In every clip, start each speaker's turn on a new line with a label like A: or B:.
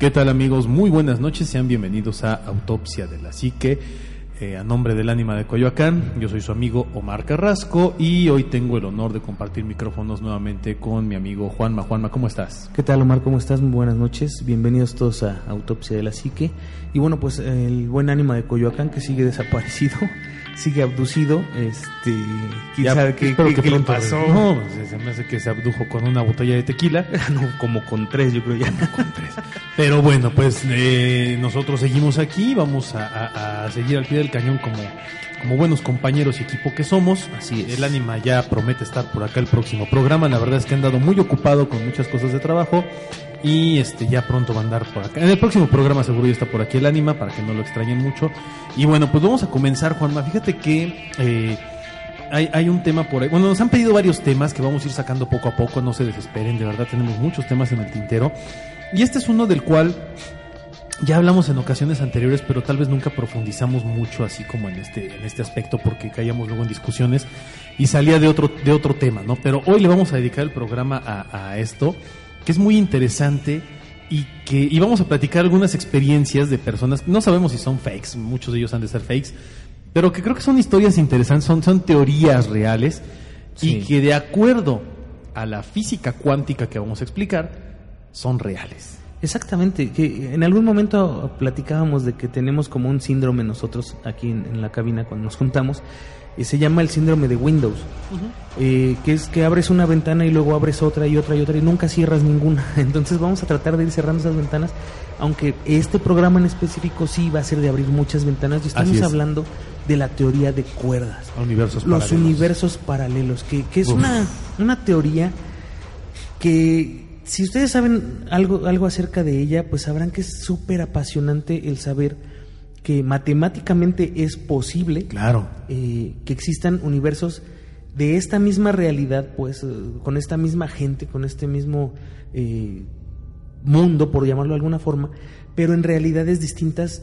A: ¿Qué tal amigos? Muy buenas noches, sean bienvenidos a Autopsia de la Psique. Eh, a nombre del Ánima de Coyoacán, yo soy su amigo Omar Carrasco y hoy tengo el honor de compartir micrófonos nuevamente con mi amigo Juanma. Juanma, ¿cómo estás?
B: ¿Qué tal Omar? ¿Cómo estás? Muy buenas noches. Bienvenidos todos a Autopsia de la Psique. Y bueno, pues el buen Ánima de Coyoacán que sigue desaparecido, sigue abducido. Este, quién
A: Ya,
B: sabe qué, qué-
A: que
B: qué le pasó.
A: No, pues, se me hace que se abdujo con una botella de tequila.
B: No, como con tres, yo creo ya.
A: Pero bueno, pues eh, nosotros seguimos aquí, vamos a, a- a seguir al pie del cañón como, como buenos compañeros y equipo que somos.
B: Así es.
A: El ánima ya promete estar por acá el próximo programa. La verdad es que han dado muy ocupado con muchas cosas de trabajo y este ya pronto va a andar por acá. En el próximo programa seguro ya está por aquí el ánima para que no lo extrañen mucho. Y bueno, pues vamos a comenzar, Juanma. Fíjate que eh, hay, hay un tema por ahí. Bueno, nos han pedido varios temas que vamos a ir sacando poco a poco. No se desesperen, de verdad tenemos muchos temas en el tintero. Y este es uno del cual ya hablamos en ocasiones anteriores, pero tal vez nunca profundizamos mucho así como en este, en este aspecto porque caíamos luego en discusiones y salía de otro, de otro tema, ¿no? Pero hoy le vamos a dedicar el programa a, a esto, que es muy interesante y que y vamos a platicar algunas experiencias de personas, no sabemos si son fakes, muchos de ellos han de ser fakes, pero que creo que son historias interesantes, son, son teorías reales y que de acuerdo a la física cuántica que vamos a explicar, son reales.
B: Exactamente, que en algún momento platicábamos de que tenemos como un síndrome nosotros aquí en, en la cabina cuando nos juntamos, y se llama el síndrome de Windows, eh, que es que abres una ventana y luego abres otra y otra y otra y nunca cierras ninguna. Entonces vamos a tratar de ir cerrando esas ventanas, aunque este programa en específico sí va a ser de abrir muchas ventanas y estamos
A: es.
B: hablando de la teoría de cuerdas
A: Universos
B: los
A: paralelos.
B: universos paralelos, que, que es
A: Uf.
B: una, una teoría que si ustedes saben algo, algo acerca de ella, pues sabrán que es súper apasionante el saber que matemáticamente es posible
A: Claro.
B: eh, que existan universos de esta misma realidad, pues eh, con esta misma gente, con este mismo eh, mundo, por llamarlo de alguna forma, pero en realidades distintas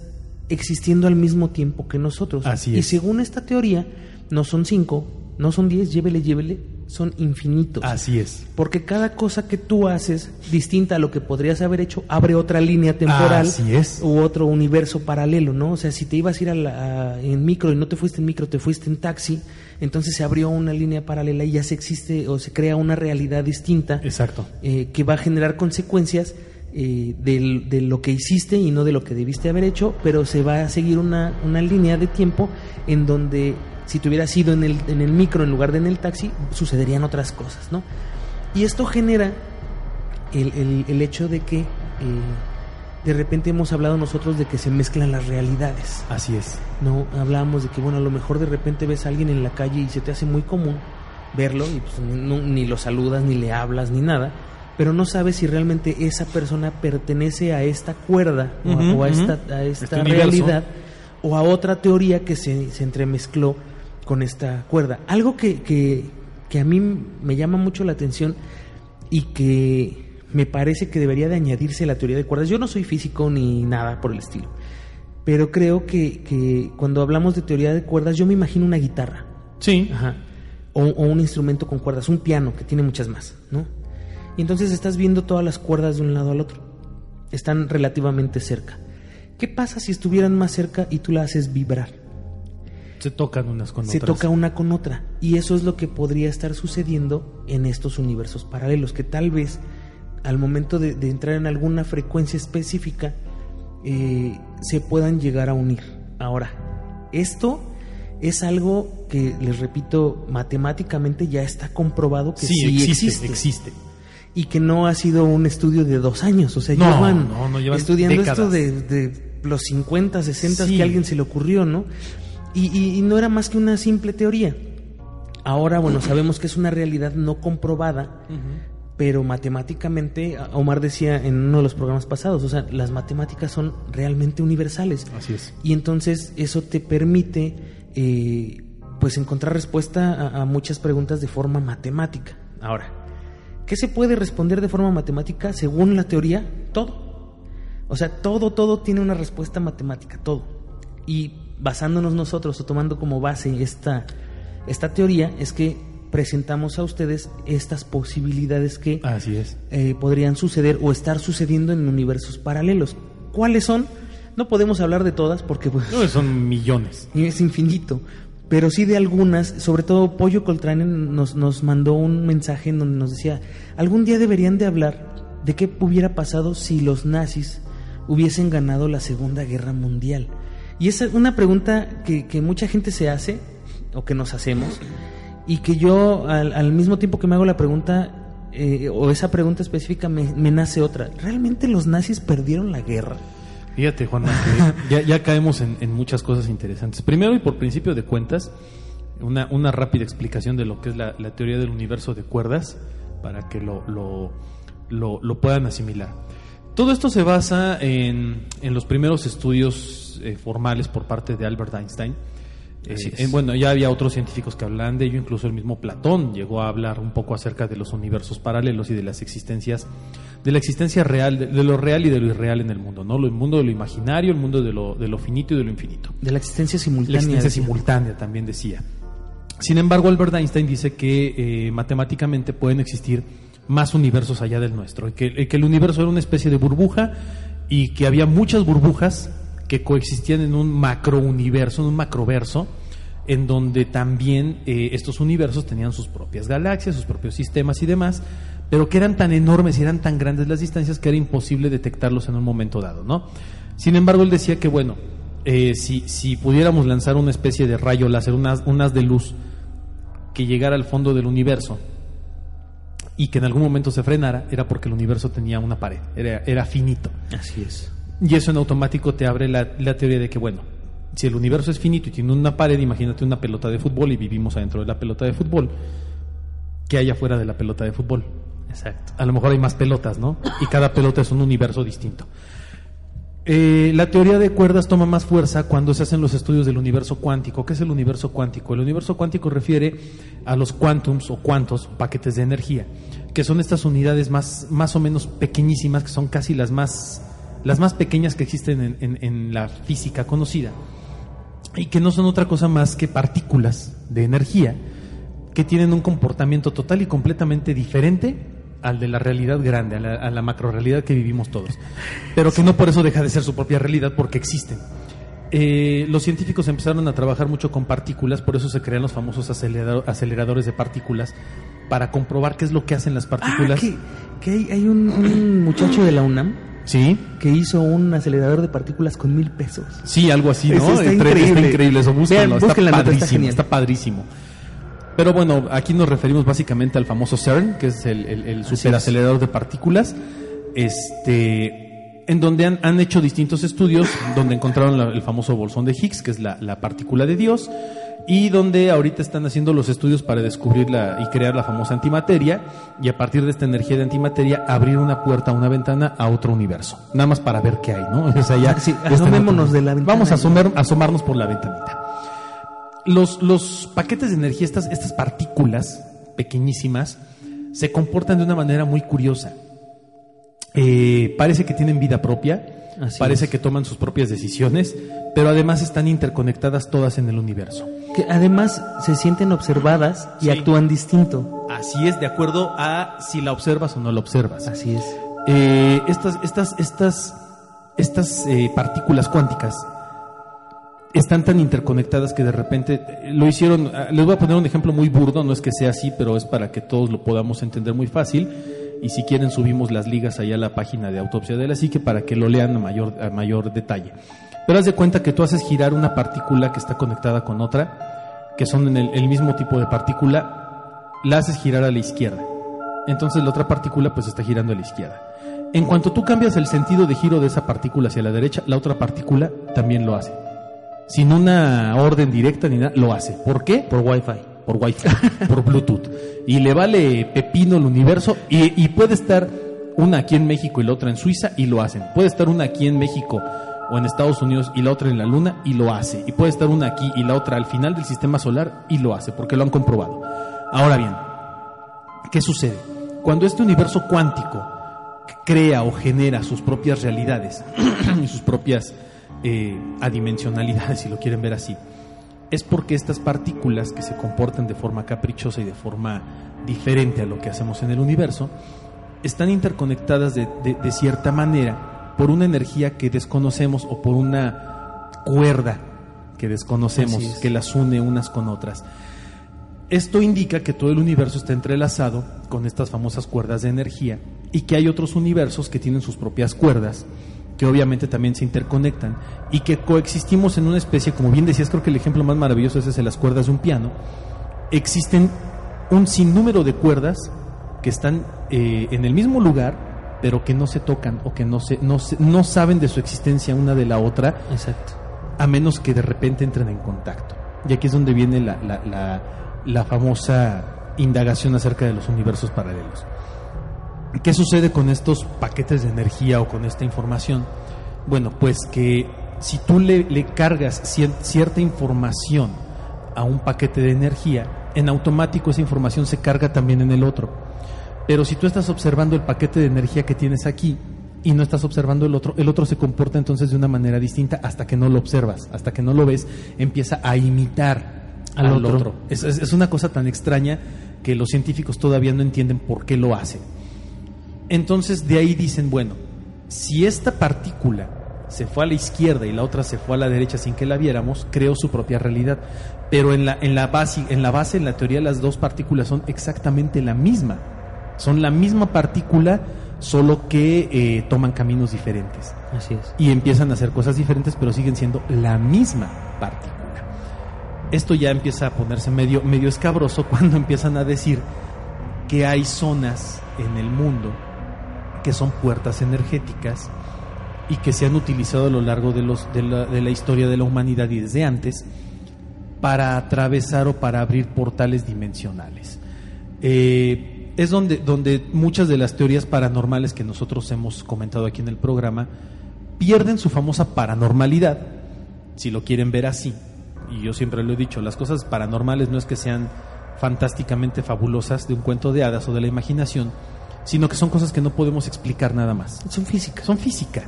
B: existiendo al mismo tiempo que nosotros.
A: Así
B: Y
A: es.
B: según esta teoría, no son cinco, no son diez, llévele, llévele, son infinitos.
A: Así es.
B: Porque cada cosa que tú haces, distinta a lo que podrías haber hecho, abre otra línea temporal
A: Así es.
B: u otro universo paralelo, ¿no? O sea, si te ibas a ir a la- a- en micro y no te fuiste en micro, te fuiste en taxi, entonces se abrió una línea paralela y ya se existe o se crea una realidad distinta
A: Exacto.
B: eh, que va a generar consecuencias eh, del- de lo que hiciste y no de lo que debiste haber hecho, pero se va a seguir una, una línea de tiempo en donde si te hubieras ido en el, en el micro en lugar de en el taxi, sucederían otras cosas, ¿no? Y esto genera el, el- el hecho de que eh, de repente hemos hablado nosotros de que se mezclan las realidades.
A: Así es.
B: No, hablábamos de que, bueno, a lo mejor de repente ves a alguien en la calle y se te hace muy común verlo y pues no- ni lo saludas, ni le hablas, ni nada, pero no sabes si realmente esa persona pertenece a esta cuerda o a-
A: Ujú,
B: o a, esta, a esta
A: Este universo.
B: realidad o a otra teoría que se, se entremezcló con esta cuerda. Algo que, que, que a mí me llama mucho la atención y que me parece que debería de añadirse a la teoría de cuerdas. Yo no soy físico ni nada por el estilo, pero creo que, que cuando hablamos de teoría de cuerdas yo me imagino una guitarra
A: Sí.
B: Ajá. o, o un instrumento con cuerdas, un piano que tiene muchas más, ¿no? Y entonces estás viendo todas las cuerdas de un lado al otro. Están relativamente cerca. ¿Qué pasa si estuvieran más cerca y tú la haces vibrar?
A: Se tocan unas con
B: se
A: otras.
B: toca una con otra. Y eso es lo que podría estar sucediendo en estos universos paralelos, que tal vez al momento de, de entrar en alguna frecuencia específica eh, se puedan llegar a unir. Ahora, esto es algo que, les repito, matemáticamente ya está comprobado que
A: Sí,
B: sí,
A: existe,
B: existe.
A: existe.
B: Y que no ha sido un estudio de dos años. O sea,
A: No,
B: llevan,
A: no, no, llevan
B: estudiando esto de, de los 50, 60
A: Sí.
B: que a alguien se le ocurrió, ¿no? Y, y- y no era más que una simple teoría. Ahora, bueno, sabemos que es una realidad no comprobada pero matemáticamente, Omar decía en uno de los programas pasados, o sea, las matemáticas son realmente universales.
A: Así es.
B: Y entonces eso te permite eh, pues encontrar respuesta a, a muchas preguntas de forma matemática. Ahora, ¿qué se puede responder de forma matemática según la teoría? Todo. O sea, todo, todo tiene una respuesta matemática, todo. Y basándonos nosotros o tomando como base esta, esta teoría, es que presentamos a ustedes estas posibilidades que
A: Así es.
B: eh, podrían suceder o estar sucediendo en universos paralelos. ¿Cuáles son? No podemos hablar de todas porque pues,
A: No, son millones.
B: es infinito, pero sí de algunas, sobre todo Pollo Coltrane nos, nos mandó un mensaje en donde nos decía, algún día deberían de hablar de qué hubiera pasado si los nazis hubiesen ganado la Segunda Guerra Mundial. Y esa es una pregunta que, que mucha gente se hace, o que nos hacemos, y que yo al, al mismo tiempo que me hago la pregunta, eh, o esa pregunta específica, me, me nace otra. ¿Realmente los nazis perdieron la guerra?
A: Fíjate, Juan, ya, ya caemos en, en muchas cosas interesantes. Primero y por principio de cuentas, una, una rápida explicación de lo que es la, la teoría del universo de cuerdas para que lo, lo, lo- lo puedan asimilar. Todo esto se basa en, en los primeros estudios eh, formales por parte de Albert Einstein. Eh, en- bueno, ya había otros científicos que hablaban de ello, incluso el mismo Platón llegó a hablar un poco acerca de los universos paralelos y de las existencias, de la existencia real, de, de lo real y de lo irreal en el mundo, ¿no? El mundo de lo imaginario, el mundo de lo, de lo finito y de lo infinito.
B: De la existencia
A: La
B: simultánea.
A: existencia
B: decía.
A: simultánea también decía. Sin embargo, Albert Einstein dice que eh, matemáticamente pueden existir más universos allá del nuestro, que el universo era una especie de burbuja y que había muchas burbujas que coexistían en un macrouniverso, en un macroverso, en donde también eh, estos universos tenían sus propias galaxias, sus propios sistemas y demás, pero que eran tan enormes y eran tan grandes las distancias que era imposible detectarlos en un momento dado, ¿no? Sin embargo, él decía que, bueno, eh, si, si pudiéramos lanzar una especie de rayo láser, unas, unas de luz que llegara al fondo del universo y que en algún momento se frenara, era porque el universo tenía una pared, era, era finito.
B: Así es.
A: Y eso en automático te abre la, la teoría de que, bueno, si el universo es finito y tiene una pared, imagínate una pelota de fútbol y vivimos adentro de la pelota de fútbol, ¿qué hay afuera de la pelota de fútbol?
B: Exacto.
A: A lo mejor hay más pelotas, ¿no? Y cada pelota es un universo distinto. Eh, la teoría de cuerdas toma más fuerza cuando se hacen los estudios del universo cuántico. ¿Qué es el universo cuántico? El universo cuántico refiere a los quantums o cuantos, paquetes de energía, que son estas unidades más, más o menos pequeñísimas, que son casi las más, las más pequeñas que existen en, en- en la física conocida, y que no son otra cosa más que partículas de energía que tienen un comportamiento total y completamente diferente al de la realidad grande, a la, a la macrorealidad que vivimos todos. Pero que no por eso deja de ser su propia realidad porque existen. Eh, los científicos empezaron a trabajar mucho con partículas, por eso se crean los famosos acelerado- aceleradores de partículas, para comprobar qué es lo que hacen las
B: Ah,
A: partículas.
B: que, que hay, un, un muchacho de la UNAM
A: Sí,
B: que hizo un acelerador de partículas con mil pesos.
A: Sí, algo así,
B: Eso
A: ¿no?
B: está
A: Entre-
B: increíble.
A: increíble, eso búsquenlo,
B: Vean,
A: está padrísimo,
B: genial.
A: está padrísimo. Pero bueno, aquí nos referimos básicamente al famoso CERN, que es el, el, el
B: Así
A: superacelerador de partículas, este, en donde han, han hecho distintos estudios, donde encontraron la- el famoso bolsón de Higgs, que es la, la partícula de Dios, y donde ahorita están haciendo los estudios para descubrir la, y crear la famosa antimateria, y a partir de esta energía de antimateria abrir una puerta, una ventana a otro universo, nada más para ver qué hay, ¿no? O sea, ya,
B: Sí,
A: ya está en
B: asomémonos
A: otro-
B: de la ventana.
A: Vamos a asomar- asomarnos por la ventanita los, los paquetes de energía, estas, estas partículas pequeñísimas, se comportan de una manera muy curiosa. Eh, parece que tienen vida propia,
B: Así
A: parece
B: es.
A: que toman sus propias decisiones, pero además están interconectadas todas en el universo.
B: Que además se sienten observadas y
A: Sí.
B: actúan distinto.
A: Así es, de acuerdo a si la observas o no la observas.
B: Así es.
A: Eh, estas, estas, estas, estas eh, partículas cuánticas están tan interconectadas que de repente eh, lo hicieron. ah, Les voy a poner un ejemplo muy burdo, no es que sea así, pero es para que todos lo podamos entender muy fácil. Y si quieren subimos las ligas allá a la página de Autopsia de la Psique para que lo lean a mayor, a mayor detalle. Pero haz de cuenta que tú haces girar una partícula que está conectada con otra, que son en el, el mismo tipo de partícula, la haces girar a la izquierda. Entonces la otra partícula pues está girando a la izquierda. En cuanto tú cambias el sentido de giro de esa partícula hacia la derecha, la otra partícula también lo hace. Sin una orden directa ni nada, lo hace. ¿Por qué?
B: Por Wi-Fi.
A: por Wi-Fi, por Bluetooth. Y le vale pepino el universo y, y puede estar una aquí en México y la otra en Suiza y lo hacen. Puede estar una aquí en México o en Estados Unidos y la otra en la Luna y lo hace. Y puede estar una aquí y la otra al final del sistema solar y lo hace, porque lo han comprobado. Ahora bien, ¿qué sucede? Cuando este universo cuántico crea o genera sus propias realidades y sus propias eh, adimensionalidades, si lo quieren ver así, es porque estas partículas que se comportan de forma caprichosa y de forma diferente a lo que hacemos en el universo, están interconectadas de, de- de cierta manera por una energía que desconocemos o por una cuerda que desconocemos,
B: es.
A: que las une unas con otras. Esto indica que todo el universo está entrelazado con estas famosas cuerdas de energía y que hay otros universos que tienen sus propias cuerdas, que obviamente también se interconectan y que coexistimos en una especie, como bien decías, creo que el ejemplo más maravilloso es ese de las cuerdas de un piano. Existen un sinnúmero de cuerdas que están eh, en el mismo lugar, pero que no se tocan o que no, se, no, se- no saben de su existencia una de la otra
B: Exacto.
A: a menos que de repente entren en contacto. Y aquí es donde viene la, la- la- la famosa indagación acerca de los universos paralelos. ¿Qué sucede con estos paquetes de energía o con esta información? Bueno, pues que si tú le, le cargas cier- cierta información a un paquete de energía, en automático esa información se carga también en el otro. Pero si tú estás observando el paquete de energía que tienes aquí y no estás observando el otro, el otro se comporta entonces de una manera distinta hasta que no lo observas, hasta que no lo ves, empieza a imitar al,
B: Al
A: otro.
B: otro.
A: Es, es- es una cosa tan extraña que los científicos todavía no entienden por qué lo hacen. Entonces de ahí dicen, bueno, si esta partícula se fue a la izquierda y la otra se fue a la derecha sin que la viéramos, creó su propia realidad. Pero en la, en la, base, en la base, en la teoría, las dos partículas son exactamente la misma. Son la misma partícula, solo que eh, toman caminos diferentes.
B: Así es.
A: Y empiezan a hacer cosas diferentes, pero siguen siendo la misma partícula. Esto ya empieza a ponerse medio, medio escabroso cuando empiezan a decir que hay zonas en el mundo que son puertas energéticas y que se han utilizado a lo largo de, los, de, la, historia de la humanidad y desde antes para atravesar o para abrir portales dimensionales. Eh, es donde, donde muchas de las teorías paranormales que nosotros hemos comentado aquí en el programa pierden su famosa paranormalidad, si lo quieren ver así. Y yo siempre lo he dicho, las cosas paranormales no es que sean fantásticamente fabulosas de un cuento de hadas o de la imaginación, sino que son cosas que no podemos explicar nada más.
B: Son físicas.
A: Son física.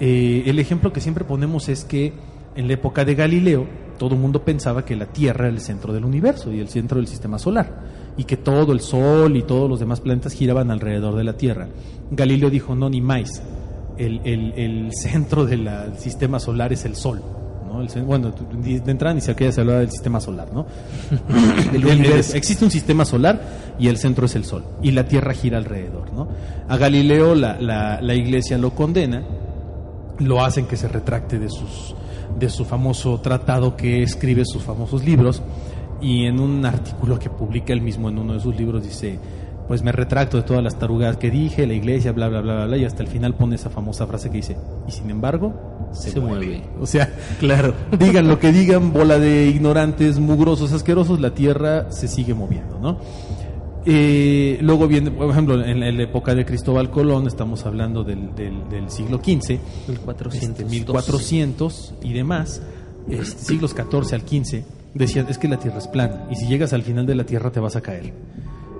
A: Eh, el ejemplo que siempre ponemos es que en la época de Galileo todo el mundo pensaba que la Tierra era el centro del universo y el centro del sistema solar y que todo el Sol y todos los demás planetas giraban alrededor de la Tierra. Galileo dijo, no, ni más, el, el- el centro del sistema solar es el Sol. ¿No? El cen- bueno, de entrada ni siquiera se hablaba del sistema solar, ¿no? El- el- existe un sistema solar y el centro es el Sol y la Tierra gira alrededor, ¿no? A Galileo la, la- la Iglesia lo condena, lo hacen que se retracte de sus de su famoso tratado que escribe sus famosos libros y en un artículo que publica él mismo en uno de sus libros dice pues me retracto de todas las tarugadas que dije, la iglesia, bla, bla, bla, bla, y hasta el final pone esa famosa frase que dice, y sin embargo, se,
B: Se
A: mueve.
B: mueve.
A: O sea, claro, digan lo que digan, bola de ignorantes, mugrosos, asquerosos, la tierra se sigue moviendo, ¿no? Eh, luego viene, por ejemplo, en la, en la época de Cristóbal Colón, estamos hablando del, del- del siglo XV,
B: 1400.
A: este, 1400 y demás, este, siglos 14 al 15, decían, es que la Tierra es plana, y si llegas al final de la Tierra te vas a caer.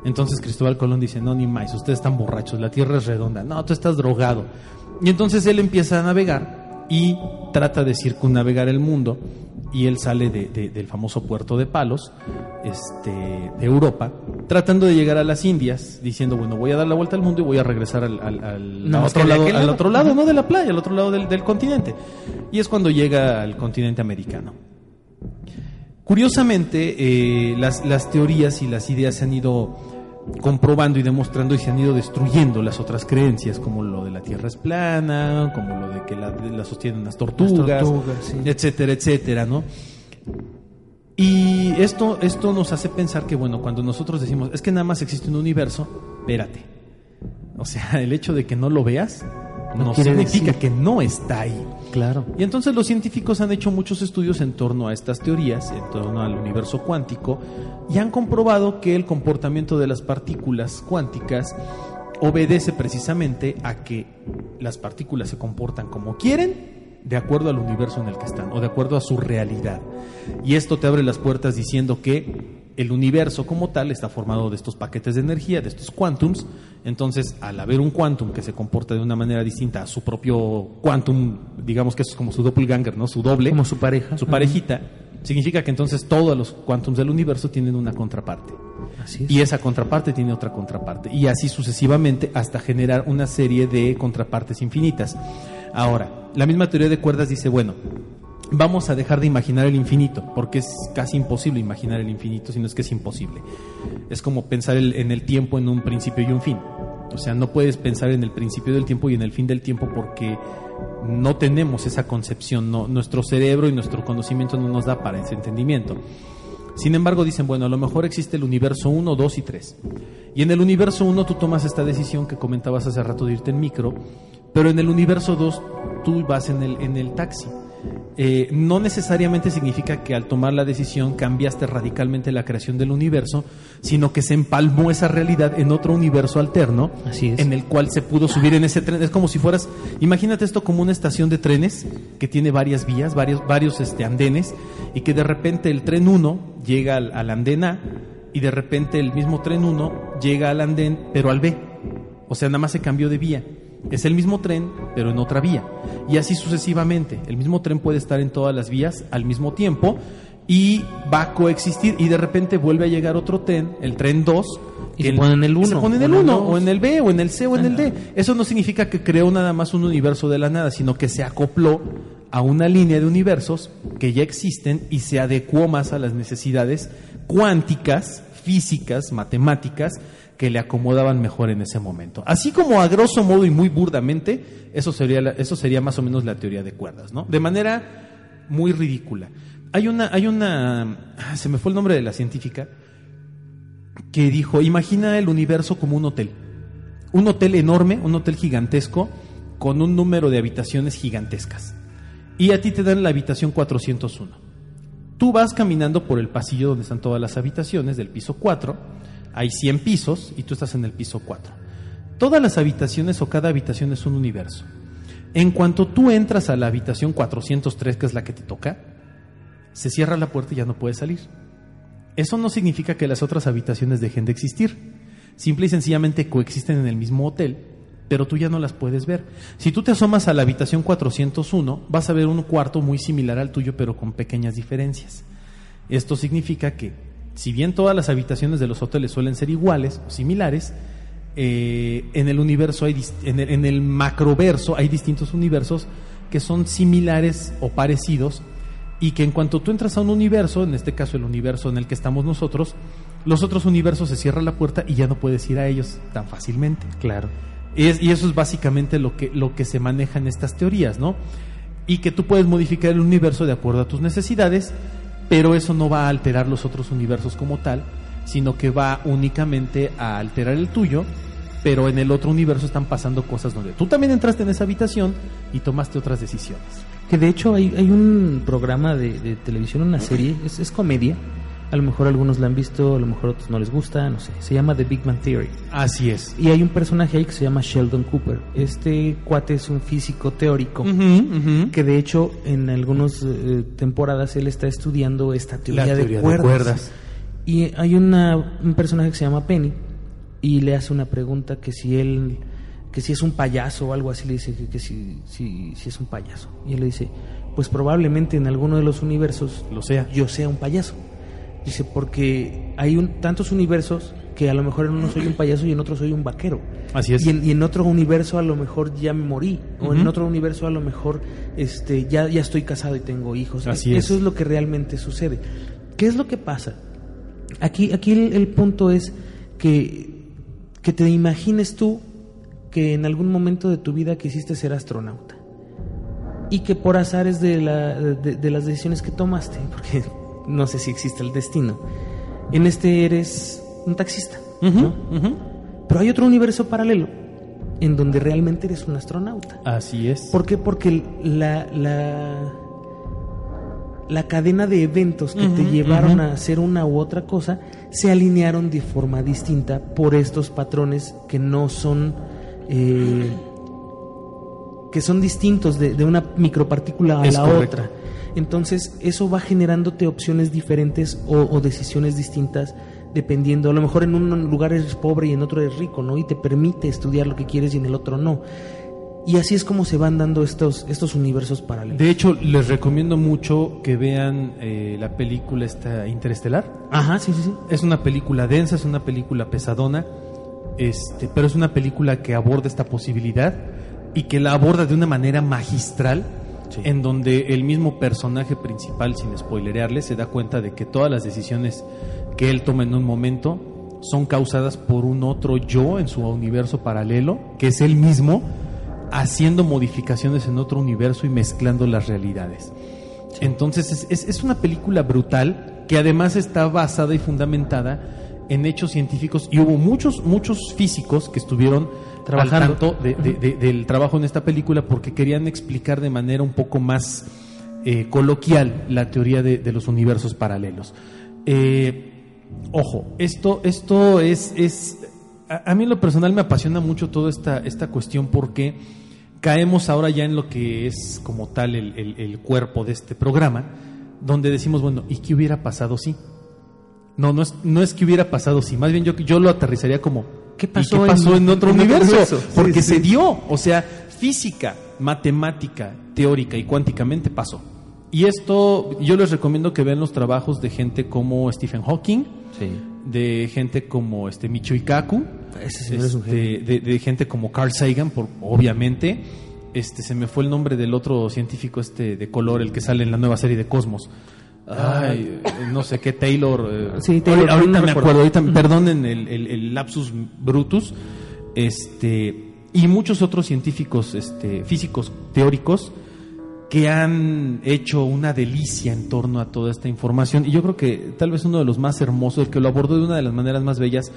A: Entonces Cristóbal Colón dice, no, ni más, ustedes están borrachos, la Tierra es redonda, no, tú estás drogado. Y entonces él empieza a navegar y trata de circunnavegar el mundo, y él sale de- de- del famoso puerto de Palos, este, de Europa, tratando de llegar a las Indias, diciendo, bueno, voy a dar la vuelta al mundo y voy a regresar al, al-
B: No,
A: otro lado,
B: aquel
A: al
B: lado.
A: otro lado, no de la playa, al otro lado del, del continente. Y es cuando llega al continente americano. Curiosamente, eh, las, las teorías y las ideas se han ido comprobando y demostrando y se han ido destruyendo las otras creencias, como lo de la Tierra es plana, como lo de que la, la sostienen las tortugas,
B: tortugas, sí.
A: etcétera, etcétera, ¿no? Y esto, esto nos hace pensar que, bueno, cuando nosotros decimos, es que nada más existe un universo, espérate. O sea, el hecho de que no lo veas no, significa
B: decir-
A: que no está ahí.
B: Claro.
A: Y entonces los científicos han hecho muchos estudios en torno a estas teorías, en torno al universo cuántico, y han comprobado que el comportamiento de las partículas cuánticas obedece precisamente a que las partículas se comportan como quieren de acuerdo al universo en el que están o de acuerdo a su realidad. Y esto te abre las puertas diciendo que el universo como tal está formado de estos paquetes de energía, de estos quantums. Entonces, al haber un quantum que se comporta de una manera distinta a su propio quantum, digamos que eso es como su doppelganger, ¿no? Su doble,
B: Como su pareja.
A: su parejita, significa que entonces todos los quantums del universo tienen una contraparte.
B: Así es.
A: Y esa contraparte tiene otra contraparte. Y así sucesivamente hasta generar una serie de contrapartes infinitas. Ahora, la misma teoría de cuerdas dice, bueno, vamos a dejar de imaginar el infinito, porque es casi imposible imaginar el infinito, sino es que es imposible. Es como pensar el- en el tiempo en un principio y un fin. O sea, no puedes pensar en el principio del tiempo y en el fin del tiempo porque no tenemos esa concepción, no, nuestro cerebro y nuestro conocimiento no nos da para ese entendimiento. Sin embargo, dicen, bueno, a lo mejor existe el universo 1, 2 y 3. Y en el universo 1 tú tomas esta decisión que comentabas hace rato de irte en micro, pero en el universo 2 tú vas en el, en el taxi. Eh, no necesariamente significa que al tomar la decisión cambiaste radicalmente la creación del universo, sino que se empalmó esa realidad en otro universo alterno,
B: Así es.
A: en el cual se pudo subir en ese tren. Es como si fueras, imagínate esto como una estación de trenes que tiene varias vías, varios, varios este, andenes, y que de repente el tren 1 llega al, al andén A, y de repente el mismo tren 1 llega al andén, pero al B. O sea, nada más se cambió de vía. Es el mismo tren, pero en otra vía. Y así sucesivamente. El mismo tren puede estar en todas las vías al mismo tiempo y va a coexistir y de repente vuelve a llegar otro tren, el tren 2.
B: Y se pone en el
A: y Se
B: uno,
A: pone en el
B: en el
A: 1,
B: dos.
A: o en el B, o en el C, o en el D. Eso no significa que creó nada más un universo de la nada, sino que se acopló a una línea de universos que ya existen y se adecuó más a las necesidades cuánticas, físicas, matemáticas que le acomodaban mejor en ese momento. Así como a grosso modo y muy burdamente, eso sería, eso sería más o menos la teoría de cuerdas, ¿no? De manera muy ridícula. Hay una, hay una, ah, se me fue el nombre de la científica, que dijo, imagina el universo como un hotel. Un hotel enorme, un hotel gigantesco, con un número de habitaciones gigantescas. Y a ti te dan la habitación 401. Tú vas caminando por el pasillo donde están todas las habitaciones del piso 4. Hay 100 pisos y tú estás en el piso 4. Todas las habitaciones o cada habitación es un universo. En cuanto tú entras a la habitación 403, que es la que te toca, se cierra la puerta y ya no puedes salir. Eso no significa que las otras habitaciones dejen de existir. Simple y sencillamente coexisten en el mismo hotel, pero tú ya no las puedes ver. Si tú te asomas a la habitación 401, vas a ver un cuarto muy similar al tuyo, pero con pequeñas diferencias. Esto significa que, si bien todas las habitaciones de los hoteles suelen ser iguales o similares, eh, en el universo hay en el, en el macroverso hay distintos universos que son similares o parecidos y que en cuanto tú entras a un universo, en este caso el universo en el que estamos nosotros, los otros universos se cierra la puerta y ya no puedes ir a ellos tan fácilmente.
B: Claro.
A: Es- y eso es básicamente lo que, lo que se maneja en estas teorías, ¿no? Y que tú puedes modificar el universo de acuerdo a tus necesidades, pero eso no va a alterar los otros universos como tal, sino que va únicamente a alterar el tuyo, pero en el otro universo están pasando cosas donde tú también entraste en esa habitación y tomaste otras decisiones.
B: Que de hecho hay, hay un programa de, televisión, una serie, es comedia. A lo mejor algunos la han visto, a lo mejor otros no les gusta, no sé. Se llama The Big Bang Theory.
A: Así es.
B: Y hay un personaje ahí que se llama Sheldon Cooper. Este cuate es un físico teórico. Que de hecho en algunas eh, temporadas él está estudiando esta teoría,
A: La
B: de,
A: teoría de
B: cuerdas.
A: cuerdas.
B: Y hay una, un personaje que se llama Penny y le hace una pregunta que si él que si es un payaso o algo así le dice que, que si, si, si es un payaso y él le dice pues probablemente en alguno de los universos
A: Lo sea.
B: yo sea un payaso dice porque hay un, tantos universos que a lo mejor en uno soy un payaso y en otro soy un vaquero.
A: Así es.
B: y en, y en otro universo a lo mejor ya me morí o en otro universo a lo mejor este ya ya estoy casado y tengo hijos.
A: Así
B: eso
A: es.
B: es lo que realmente sucede. Qué es lo que pasa Aquí, aquí el, el punto es que, que te imagines tú que en algún momento de tu vida quisiste ser astronauta y que por azares de, la, de, de las decisiones que tomaste, porque no sé si existe el destino, en este eres un taxista, ¿no? Pero hay otro universo paralelo en donde realmente eres un astronauta.
A: Así es.
B: ¿Por qué? Porque la, la, la cadena de eventos que te llevaron a hacer una u otra cosa se alinearon de forma distinta por estos patrones que no son eh, que son distintos de, de una micropartícula a
A: Es
B: la
A: correcto.
B: otra. Entonces eso va generándote opciones diferentes o, o decisiones distintas dependiendo. A lo mejor en un lugar eres pobre y en otro eres rico, ¿no? Y te permite estudiar lo que quieres y en el otro no. Y así es como se van dando estos, estos universos paralelos.
A: De hecho, les recomiendo mucho que vean eh, la película esta Interestelar.
B: Ajá, sí, sí, sí.
A: Es una película densa, es una película pesadona, este, pero es una película que aborda esta posibilidad y que la aborda de una manera magistral, en donde el mismo personaje principal, sin spoilerearle, se da cuenta de que todas las decisiones que él toma en un momento son causadas por un otro yo en su universo paralelo, que es él mismo, haciendo modificaciones en otro universo y mezclando las realidades. Entonces es, es- es una película brutal que además está basada y fundamentada en hechos científicos y hubo muchos, muchos físicos que estuvieron
B: Trabajando.
A: de- del trabajo en esta película porque querían explicar de manera un poco más eh, coloquial la teoría de, los universos paralelos. Eh, ojo, esto, esto es, es a, mí en lo personal me apasiona mucho toda esta, esta cuestión porque caemos ahora ya en lo que es como tal el, el- cuerpo de este programa, donde decimos, bueno, ¿y qué hubiera pasado si? No, no es, no es que hubiera pasado si, más bien yo, yo lo aterrizaría como,
B: ¿Qué
A: ¿y
B: pasó
A: qué pasó
B: en-
A: en, otro
B: en otro
A: universo? Porque
B: sí.
A: se dio, o sea, física, matemática, teórica y cuánticamente pasó. Y esto yo les recomiendo que vean los trabajos de gente como Stephen Hawking, de gente como este Michio
B: es un
A: este, de, de gente como Carl Sagan, por, obviamente. Este se me fue el nombre del otro científico este de color, el que sale en la nueva serie de Cosmos. Ay, eh, no sé qué Taylor. eh,
B: Sí, Taylor,
A: ahorita
B: no
A: me
B: recuerdo.
A: acuerdo, ahorita perdonen el, el- el lapsus brutus. Este y muchos otros científicos, este, físicos teóricos que han hecho una delicia en torno a toda esta información. Y yo creo que tal vez uno de los más hermosos, el que lo abordó de una de las maneras más bellas,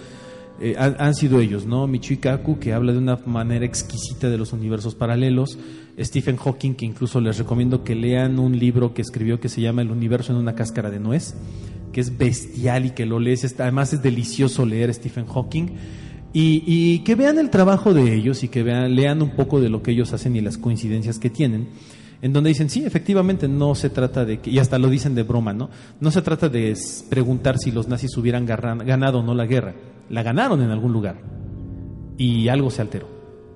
A: eh, han, sido ellos, ¿no? Michio Kaku, que habla de una manera exquisita de los universos paralelos. Stephen Hawking, que incluso les recomiendo que lean un libro que escribió que se llama El universo en una cáscara de nuez, que es bestial y que lo lees. Además es delicioso leer Stephen Hawking. Y, y que vean el trabajo de ellos y que vean, lean un poco de lo que ellos hacen y las coincidencias que tienen en donde dicen, sí, efectivamente, no se trata de que, y hasta lo dicen de broma, ¿no? No se trata de preguntar si los nazis hubieran ganado o no la guerra. La ganaron en algún lugar. Y algo se alteró.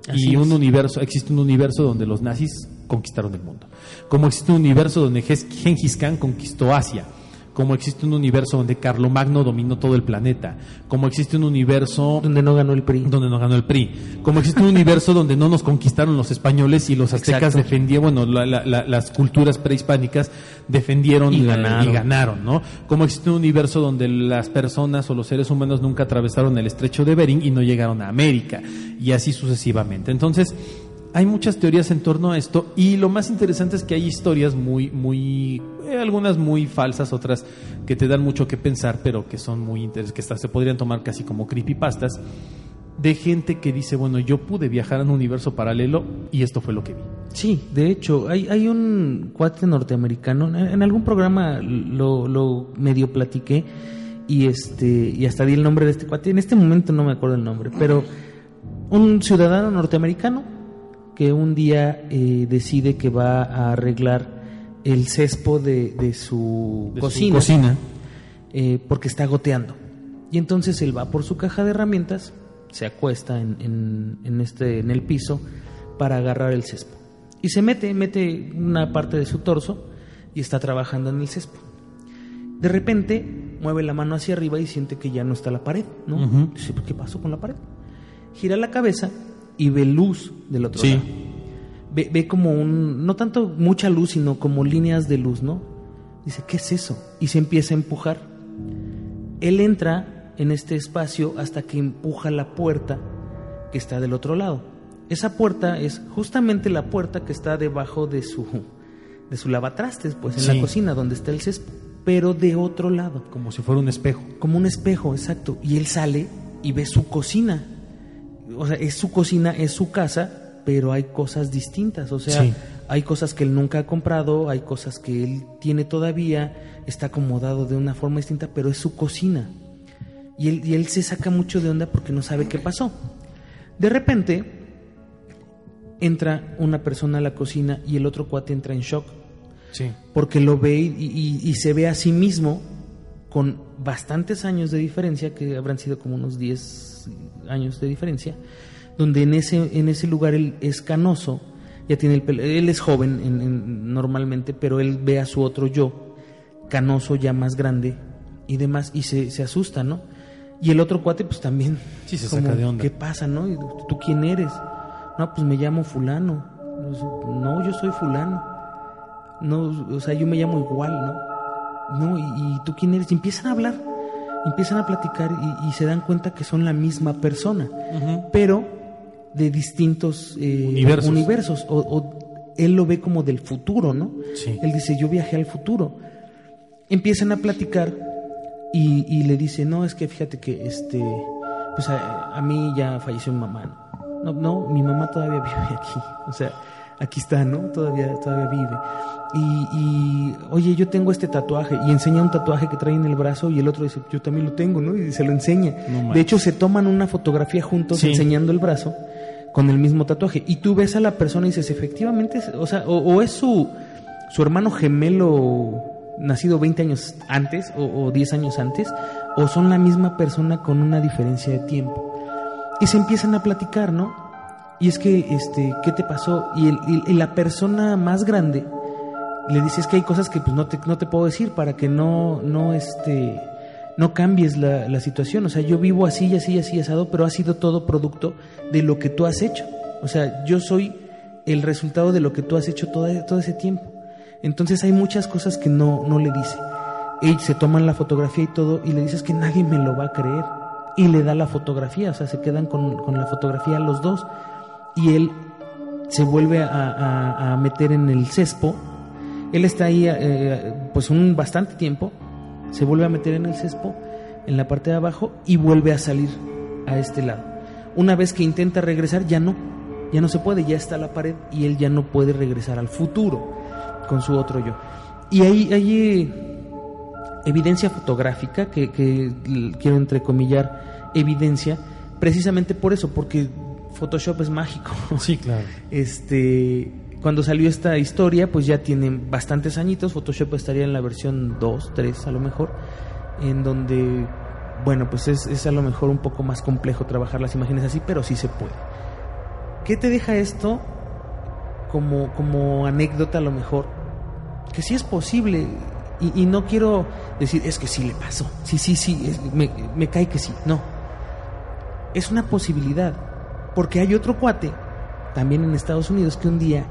B: Así
A: y un
B: es.
A: universo, existe un universo donde los nazis conquistaron el mundo. Como existe un universo donde Gengis Khan conquistó Asia. Como existe un universo donde Carlomagno dominó todo el planeta. Como existe un universo
B: Donde no ganó el PRI.
A: donde no ganó el PRI. Como existe un universo donde no nos conquistaron los españoles y los aztecas
B: Exacto.
A: defendían, bueno, la- la- la- las culturas prehispánicas defendieron
B: Y ganaron.
A: y ganaron, ¿no? Como existe un universo donde las personas o los seres humanos nunca atravesaron el estrecho de Bering y no llegaron a América, y así sucesivamente. Entonces, hay muchas teorías en torno a esto y lo más interesante es que hay historias muy, muy, eh, algunas muy falsas, otras que te dan mucho que pensar, pero que son muy interesantes, que se podrían tomar casi como creepypastas, de gente que dice, bueno, yo pude viajar a un universo paralelo y esto fue lo que vi.
B: Sí, de hecho, hay, hay un cuate norteamericano, en algún programa lo, lo medio platiqué y este y hasta di el nombre de este cuate. En este momento no me acuerdo el nombre, pero un ciudadano norteamericano que un día eh, decide que va a arreglar el cespo de, de su
A: De su
B: cocina, eh, porque está goteando. Y entonces él va por su caja de herramientas, se acuesta en, en- en este, en el piso para agarrar el cespo. Y se mete, mete una parte de su torso y está trabajando en el cespo. De repente mueve la mano hacia arriba y siente que ya no está la pared, ¿no? Dice, ¿qué pasó con la pared? Gira la cabeza y ve luz del otro
A: Sí.
B: lado. Ve, ve como un, no tanto mucha luz, sino como líneas de luz, ¿no? Dice, ¿qué es eso? Y se empieza a empujar. Él entra en este espacio hasta que empuja la puerta que está del otro lado. Esa puerta es justamente la puerta que está debajo de su, de su lavatrastes, pues en
A: Sí.
B: la cocina donde está el césped, pero de otro lado
A: Como si fuera un espejo.
B: como un espejo, exacto. Y él sale y ve su cocina. O sea, es su cocina, es su casa, pero hay cosas distintas, o sea,
A: Sí.
B: hay cosas que él nunca ha comprado, hay cosas que él tiene todavía, está acomodado de una forma distinta, pero es su cocina. Y él, y él se saca mucho de onda porque no sabe qué pasó. De repente, entra una persona a la cocina y el otro cuate entra en shock
A: Sí.
B: porque lo ve y, y- y se ve a sí mismo con bastantes años de diferencia, que habrán sido como unos 10 años de diferencia, donde en ese, en ese lugar él es canoso, ya tiene el pelo, él es joven en- en- normalmente, pero él ve a su otro yo, canoso ya más grande y demás, y se, se asusta, ¿no? Y el otro cuate pues también,
A: Sí, se
B: como,
A: saca de onda.
B: ¿qué pasa, no? ¿Y ¿Tú quién eres? No, pues me llamo fulano. No, yo soy fulano. No, o sea, yo me llamo igual, ¿no? No, y, y tú quién eres? Y empiezan a hablar, empiezan a platicar y, y se dan cuenta que son la misma persona, pero de distintos eh,
A: Universos.
B: universos. O, o él lo ve como del futuro, ¿no?
A: Sí.
B: Él dice, yo viajé al futuro. Empiezan a platicar y, y le dice, no, es que fíjate que este, pues a, a mí ya falleció mi mamá. ¿no? no, no, mi mamá todavía vive aquí. O sea, aquí está, ¿no? Todavía, todavía vive. Y, y, oye, yo tengo este tatuaje. Y enseña un tatuaje que trae en el brazo y el otro dice, yo también lo tengo, ¿no? Y se lo enseña.
A: No
B: de hecho, se toman una fotografía juntos
A: Sí.
B: enseñando el brazo con el mismo tatuaje. Y tú ves a la persona y dices, efectivamente, o sea, o, o es su, su hermano gemelo nacido 20 años antes o, o 10 años antes, o son la misma persona con una diferencia de tiempo. Y se empiezan a platicar, ¿no? Y es que, este, ¿qué te pasó? Y, el- y- y la persona más grande le dice, es que hay cosas que pues no te, no te puedo decir para que no, no, este, no cambies la, la situación. O sea, yo vivo así y así y así asado, pero ha sido todo producto de lo que tú has hecho. O sea, yo soy el resultado de lo que tú has hecho todo, todo ese tiempo. Entonces hay muchas cosas que no, no le dice. Ellos se toman la fotografía y todo y le dices que nadie me lo va a creer. Y le da la fotografía, o sea, se quedan con, con la fotografía los dos. Y él se vuelve a- a meter en el cespo. Él está ahí eh, pues un bastante tiempo. Se vuelve a meter en el cespo, en la parte de abajo, y vuelve a salir a este lado. Una vez que intenta regresar, ya no. Ya no se puede, ya está la pared y él ya no puede regresar al futuro con su otro yo. Y hay, hay evidencia fotográfica, que, que quiero entrecomillar evidencia, precisamente por eso, porque Photoshop es mágico.
A: Sí, claro.
B: Este, cuando salió esta historia, pues ya tienen bastantes añitos. Photoshop estaría en la versión 2, 3 a lo mejor, en donde, bueno, pues es, a lo mejor un poco más complejo trabajar las imágenes así, pero sí se puede. ¿Qué te deja esto como, como anécdota a lo mejor? Que sí es posible. Y, no quiero decir, es que sí le pasó. Sí, sí, sí, me cae que sí. No. Es una posibilidad. Porque hay otro cuate, también en Estados Unidos, que un día,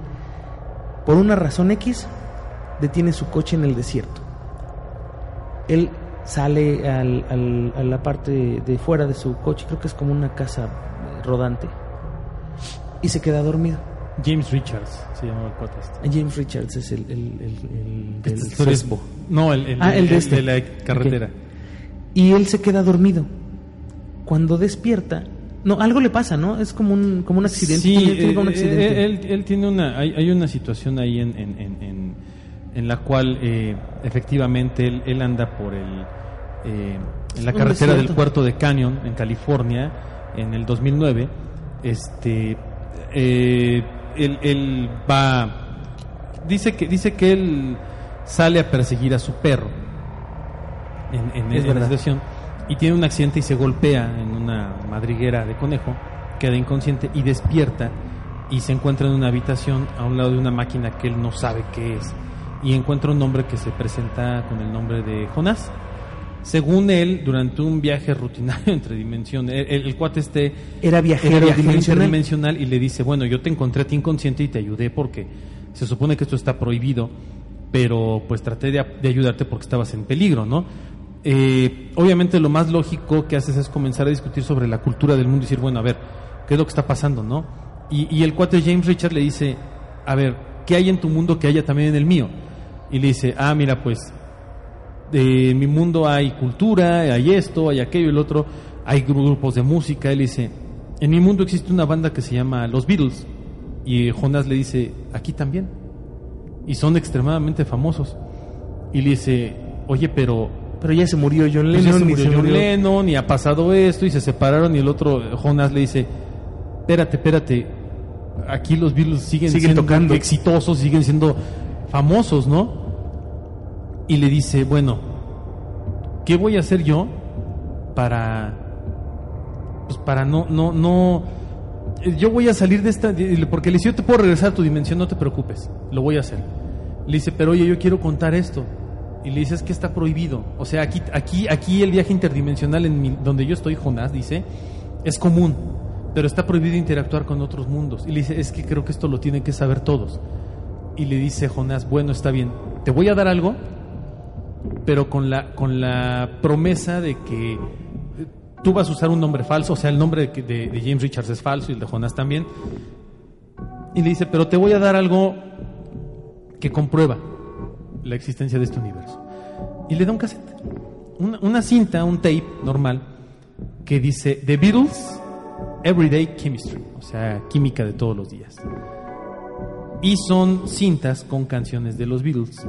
B: por una razón X, detiene su coche en el desierto. Él sale al- al- a la parte de, fuera de su coche, creo que es como una casa rodante, y se queda dormido.
A: James Richards se llamaba el cuate este.
B: James Richards es el, el, el- el del
A: Esta historia es-
B: Sesbo.
A: No, el, el-
B: Ah, de este.
A: la carretera.
B: Y él se queda dormido. Cuando despierta, no, algo le pasa, ¿no? Es como un, como un accidente.
A: Sí,
B: tiene un
A: eh,
B: accidente.
A: eh, él, él tiene una, hay, hay una situación ahí en, en, en, en- la cual eh, efectivamente él, él anda por el, eh, en la carretera del puerto de Canyon en California en el 2009. Este, eh, él, él va, dice que dice que él sale a perseguir a su perro en, en-
B: Es
A: en la
B: verdad.
A: situación y tiene un accidente y se golpea en una madriguera de conejo, queda inconsciente y despierta y se encuentra en una habitación a un lado de una máquina que él no sabe qué es y encuentra un hombre que se presenta con el nombre de Jonás. Según él, durante un viaje rutinario entre dimensiones, el, el- cuate este
B: Era viajero,
A: era viajero
B: dimensional.
A: interdimensional y le dice, bueno, yo te encontré a ti inconsciente y te ayudé porque se supone que esto está prohibido, pero pues traté de, de ayudarte porque estabas en peligro, ¿no? Eh, obviamente lo más lógico que haces es comenzar a discutir sobre la cultura del mundo y decir, bueno, a ver, ¿qué es lo que está pasando, no? Y, y el cuate James Richard le dice, a ver, ¿qué hay en tu mundo que haya también en el mío? Y le dice, ah, mira, pues de en mi mundo hay cultura, hay esto, hay aquello el otro, hay grupos de música. Él dice, en mi mundo existe una banda que se llama Los Beatles. Y Jonas le dice, aquí también. Y son extremadamente famosos. Y le dice, oye, pero
B: Pero ya se murió John
A: pues
B: Lennon.
A: ya se
B: y
A: murió
B: se
A: John
B: murió-
A: Lennon y ha pasado esto y se separaron y el otro Jonas le dice, espérate, espérate, aquí los Beatles siguen,
B: Siguen
A: siendo
B: tocando.
A: exitosos, siguen siendo famosos, ¿no? Y le dice, bueno, ¿qué voy a hacer yo para, pues para no, no, no, yo voy a salir de esta, porque le dice, yo te puedo regresar a tu dimensión, no te preocupes, lo voy a hacer. Le dice, pero oye, yo quiero contar esto. Y le dice, es que está prohibido. O sea, aquí, aquí, aquí el viaje interdimensional en donde yo estoy, Jonás, dice, es común, pero está prohibido interactuar con otros mundos. Y le dice, es que creo que esto lo tienen que saber todos. Y le dice Jonás, bueno, está bien, te voy a dar algo, pero con la, con la promesa de que eh, tú vas a usar un nombre falso, o sea, el nombre de- de James Richards es falso y el de Jonás también. Y le dice, pero te voy a dar algo que comprueba la existencia de este universo. Y le da un cassette, una, una cinta, un tape normal, que dice The Beatles Everyday Chemistry, o sea, química de todos los días. Y son cintas con canciones de los Beatles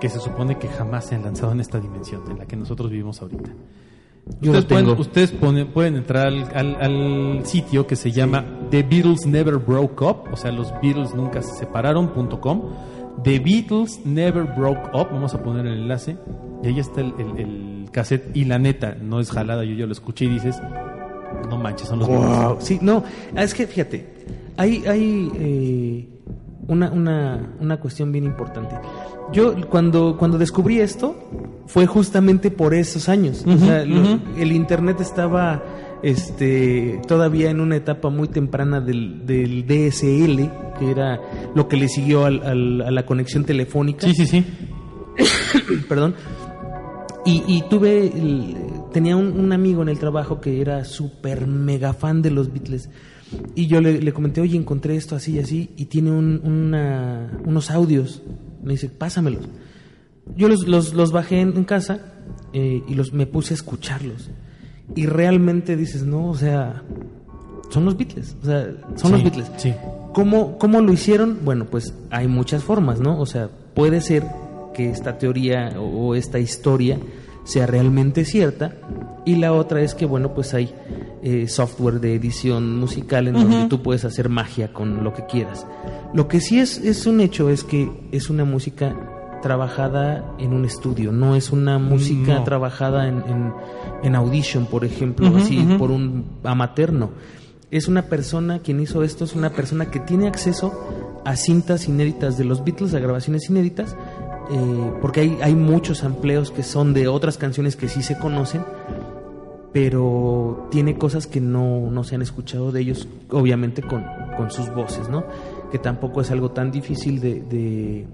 A: que se supone que jamás se han lanzado en esta dimensión en la que nosotros vivimos ahorita.
B: Yo
A: ustedes
B: tengo.
A: pueden, ustedes ponen- pueden entrar al, al- al sitio que se llama The Beatles Never Broke Up, o sea, los Beatles nunca se separaron.com. The Beatles Never Broke Up, vamos a poner el enlace, y ahí está el, el- el cassette. Y la neta, no es jalada, yo ya lo escuché y dices, no manches, son los.
B: Wow. Sí, no, es que fíjate, hay, hay eh, una, una, una cuestión bien importante. Yo cuando, cuando descubrí esto fue justamente por esos años. O sea, el internet estaba este, todavía en una etapa muy temprana del, del DSL, que era lo que le siguió al- al- a la conexión telefónica
A: Sí, sí, sí.
B: perdón. Y, y tuve, el- tenía un, un amigo en el trabajo que era súper mega fan de los Beatles. Y yo le, le comenté, oye, encontré esto así y así, y tiene un- una- unos audios. Me dice, pásamelos. Yo los, los, los bajé en, en casa eh, y los, me puse a escucharlos. Y realmente dices, no, o sea, son los Beatles. O sea, son los Beatles.
A: sí.
B: ¿Cómo, ¿Cómo lo hicieron? Bueno, pues hay muchas formas, ¿no? O sea, puede ser que esta teoría o, o esta historia sea realmente cierta y la otra es que, bueno, pues hay eh, software de edición musical en donde tú puedes hacer magia con lo que quieras. Lo que sí es, es un hecho es que es una música trabajada en un estudio, no es una música
A: No.
B: trabajada en, en, en Audition, por ejemplo, así por un amateur, no. Es una persona, quien hizo esto es una persona que tiene acceso a cintas inéditas de los Beatles, a grabaciones inéditas, eh, porque hay, hay muchos amplios que son de otras canciones que sí se conocen, pero tiene cosas que no, no se han escuchado de ellos, obviamente con, con sus voces, ¿no? Que tampoco es algo tan difícil de, de,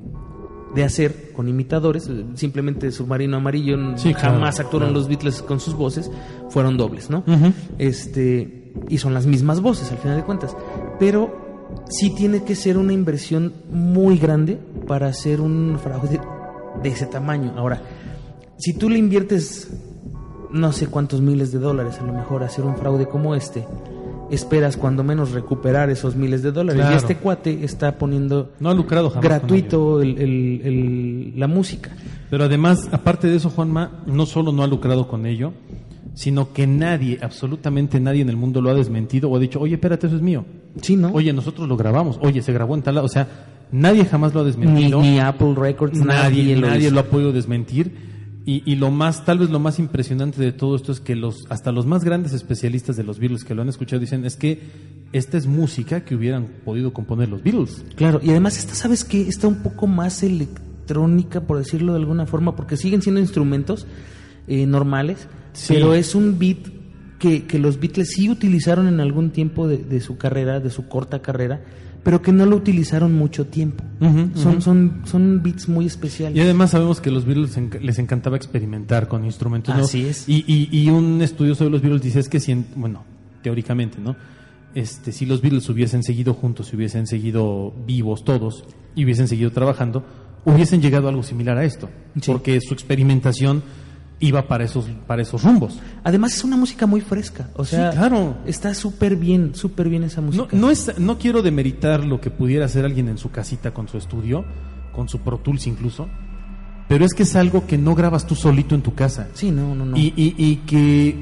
B: de hacer con imitadores. Simplemente Submarino Amarillo
A: claro,
B: jamás actuaron
A: claro.
B: los Beatles con sus voces, fueron dobles, ¿no? Este y son las mismas voces al final de cuentas pero sí tiene que ser una inversión muy grande para hacer un fraude de ese tamaño ahora si tú le inviertes no sé cuántos miles de dólares a lo mejor a hacer un fraude como este esperas cuando menos recuperar esos miles de dólares
A: Claro.
B: y este cuate está poniendo
A: No ha lucrado jamás.
B: gratuito el- el- el- la música
A: Pero además, aparte de eso, Juanma, no solo no ha lucrado con ello, sino que nadie, absolutamente nadie en el mundo lo ha desmentido o ha dicho, oye, espérate, eso es mío.
B: sí no
A: Oye, nosotros lo grabamos. Oye, se grabó en tal lado. O sea, nadie jamás lo ha desmentido.
B: ni Apple Records
A: nadie,
B: nadie,
A: nadie, lo, ha podido desmentir. Y, y lo más, tal vez lo más impresionante de todo esto es que los, hasta los más grandes especialistas de los Beatles que lo han escuchado dicen es que esta es música que hubieran podido componer los Beatles.
B: Claro, y además esta, ¿sabes qué? Está un poco más electrónica, por decirlo de alguna forma, porque siguen siendo instrumentos eh, normales,
A: Sí.
B: pero es un beat que, que los Beatles sí utilizaron en algún tiempo de, de su carrera, de su corta carrera, pero que no lo utilizaron mucho tiempo. Son, son, son beats muy especiales.
A: Y además sabemos que los Beatles les encantaba experimentar con instrumentos. ¿no?
B: Así es.
A: Y, y, y un estudioso de los Beatles dice es que si, en- bueno, teóricamente, ¿no? Este, si los Beatles hubiesen seguido juntos, si hubiesen seguido vivos todos y hubiesen seguido trabajando, hubiesen llegado a algo similar a esto.
B: Sí.
A: Porque su experimentación iba para esos, para esos rumbos.
B: Además es una música muy fresca, o sea,
A: Sí, claro.
B: está súper bien, súper bien esa
A: No,
B: música.
A: no, es, no quiero demeritar lo que pudiera hacer alguien en su casita con su estudio, con su Pro Tools incluso, pero es que es algo que no grabas tú solito en tu casa.
B: Sí, no, no, no.
A: Y, y- y que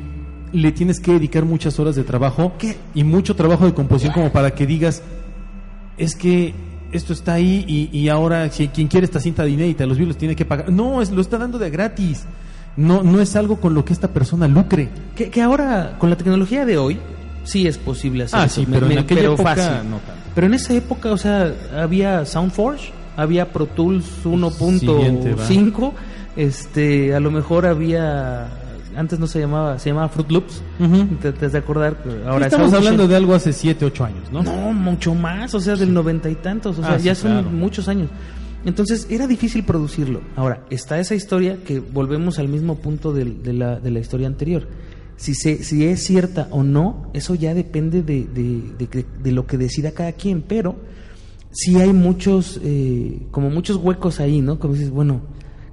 A: le tienes que dedicar muchas horas de trabajo
B: ¿Qué?
A: y mucho trabajo de composición como para que digas, es que esto está ahí y, y ahora si quien quiere esta cinta de inédita, los videos tiene que pagar. No, es, lo está dando de gratis. No, no es algo con lo que esta persona lucre.
B: que, que ahora, con la tecnología de hoy, sí es posible hacer
A: Ah,
B: eso,
A: sí,
B: me-
A: pero en
B: me-
A: aquella
B: pero
A: época
B: fácil.
A: no tanto.
B: Pero en esa época, o sea, había Soundforge, había Pro Tools
A: Siguiente, va.
B: 1.5, este, a lo mejor había, antes no se llamaba, se llamaba Fruit Loops,
A: Ujú.
B: te, te has de acordar, ahora es
A: Estamos hablando de algo hace 7, 8 años, ¿no?
B: No, mucho más, o sea, del noventa y tantos, o sea,
A: Ah, sí,
B: ya son
A: claro.
B: muchos años. Entonces era difícil producirlo. Ahora, está esa historia que volvemos al mismo punto de, la, de la historia anterior. Si, se, si es cierta o no, eso ya depende de, de- de que- de lo que decida cada quien, pero sí hay muchos, eh, como muchos huecos ahí, ¿no? Como dices, bueno,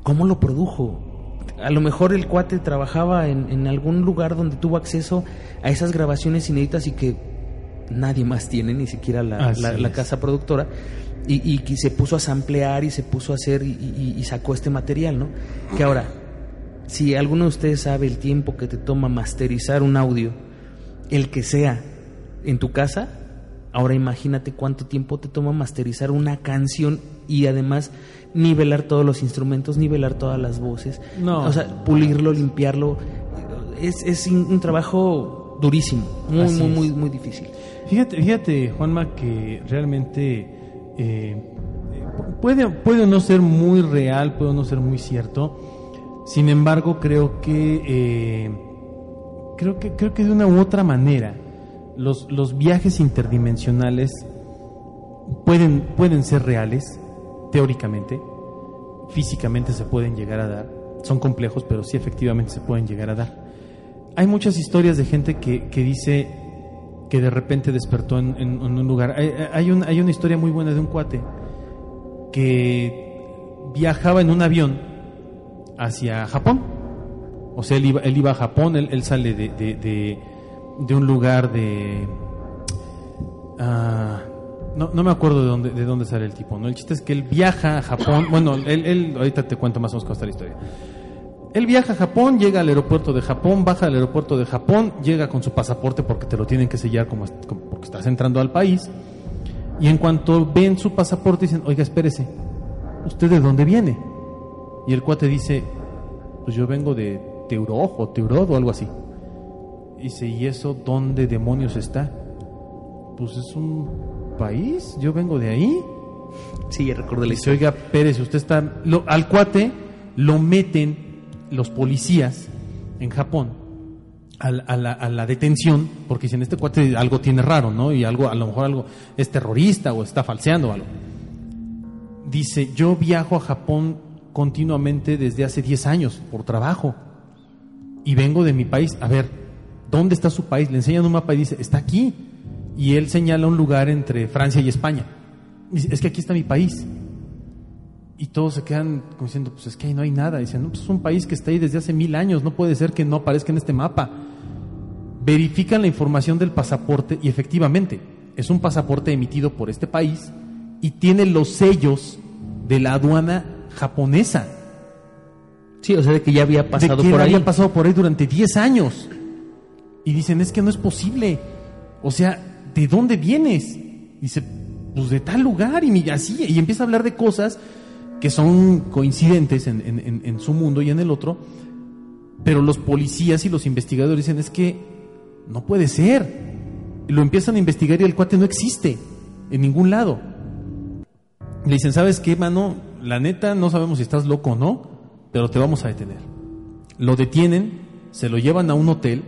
B: ¿cómo lo produjo? A lo mejor el cuate trabajaba en, en algún lugar donde tuvo acceso a esas grabaciones inéditas y que nadie más tiene, ni siquiera la, la- la casa productora, y, y que se puso a samplear y se puso a hacer y, y- y sacó este material, ¿no? Que ahora, si alguno de ustedes sabe el tiempo que te toma masterizar un audio, el que sea, en tu casa, ahora imagínate cuánto tiempo te toma masterizar una canción y además nivelar todos los instrumentos, nivelar todas las voces,
A: No.
B: o sea, pulirlo, limpiarlo, es, es un un trabajo durísimo, muy,
A: Así
B: muy,
A: es.
B: muy, muy difícil.
A: Fíjate, fíjate, Juanma, que realmente eh, puede, puede no ser muy real, puede no ser muy cierto. Sin embargo, creo que eh, creo que creo que de una u otra manera los, los viajes interdimensionales pueden, pueden ser reales, teóricamente, físicamente se pueden llegar a dar. Son complejos, pero sí efectivamente se pueden llegar a dar. Hay muchas historias de gente que, que dice que de repente despertó en, un lugar. Hay, hay un- hay una historia muy buena de un cuate que viajaba en un avión hacia Japón. O sea, él iba, él iba a Japón, él, él sale de, de, de- de un lugar de... ah, no, no me acuerdo de dónde, de dónde sale el tipo, ¿no? El chiste es que él viaja a Japón. Bueno, él, él- ahorita te cuento más o menos cómo está la historia. Él viaja a Japón, llega al aeropuerto de Japón, baja al aeropuerto de Japón, llega con su pasaporte porque te lo tienen que sellar como, porque estás entrando al país. Y en cuanto ven su pasaporte dicen, oiga, espérese, ¿usted de dónde viene? Y el cuate dice, pues yo vengo de Teuroj o Teurod o algo así. Dice, ¿y eso dónde demonios está? Pues es un país, yo vengo de ahí.
B: Sí, la
A: Dice, oiga, Pérez, usted está... lo- al cuate lo meten los policías en Japón a, la, detención, porque dicen, este cuate algo tiene raro, ¿no? Y algo, a lo mejor algo es terrorista o está falseando o algo. Dice, yo viajo a Japón continuamente desde hace 10 años por trabajo y vengo de mi país. A ver, ¿dónde está su país? Le enseñan un mapa y dice, está aquí. Y él señala un lugar entre Francia y España. Dice, es que aquí está mi país. Y todos se quedan como diciendo, pues es que ahí no hay nada. Dicen, no, pues es un país que está ahí desde hace mil años, no puede ser que no aparezca en este mapa. Verifican la información del pasaporte y efectivamente es un pasaporte emitido por este país y tiene los sellos de la aduana japonesa.
B: Sí, o sea, de que ya había pasado
A: de que
B: por ahí.
A: había pasado por ahí durante 10 años. Y dicen, es que no es posible. O sea, ¿de dónde vienes? Dice, pues de tal lugar y así. Y empieza a hablar de cosas que son coincidentes en, en- en- su mundo y en el otro. Pero los policías y los investigadores dicen, es que no puede ser. Lo empiezan a investigar y el cuate no existe en ningún lado. Le dicen, ¿sabes qué, mano? La neta, no sabemos si estás loco o no, pero te vamos a detener. Lo detienen, se lo llevan a un hotel,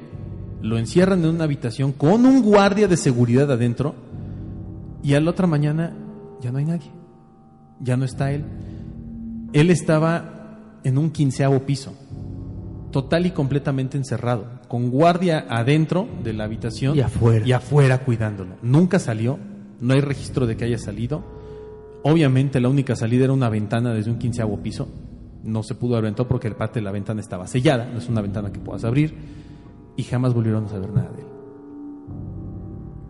A: lo encierran en una habitación con un guardia de seguridad adentro y a la otra mañana ya no hay nadie. Ya no está él. Él estaba en un quinceavo piso, total y completamente encerrado, con guardia adentro de la habitación
B: Y afuera.
A: y afuera cuidándolo. Nunca salió, no hay registro de que haya salido. Obviamente la única salida era una ventana desde un quinceavo piso No se pudo todo porque parte de la ventana estaba sellada, no es una ventana que puedas abrir, y jamás volvieron a saber nada de él.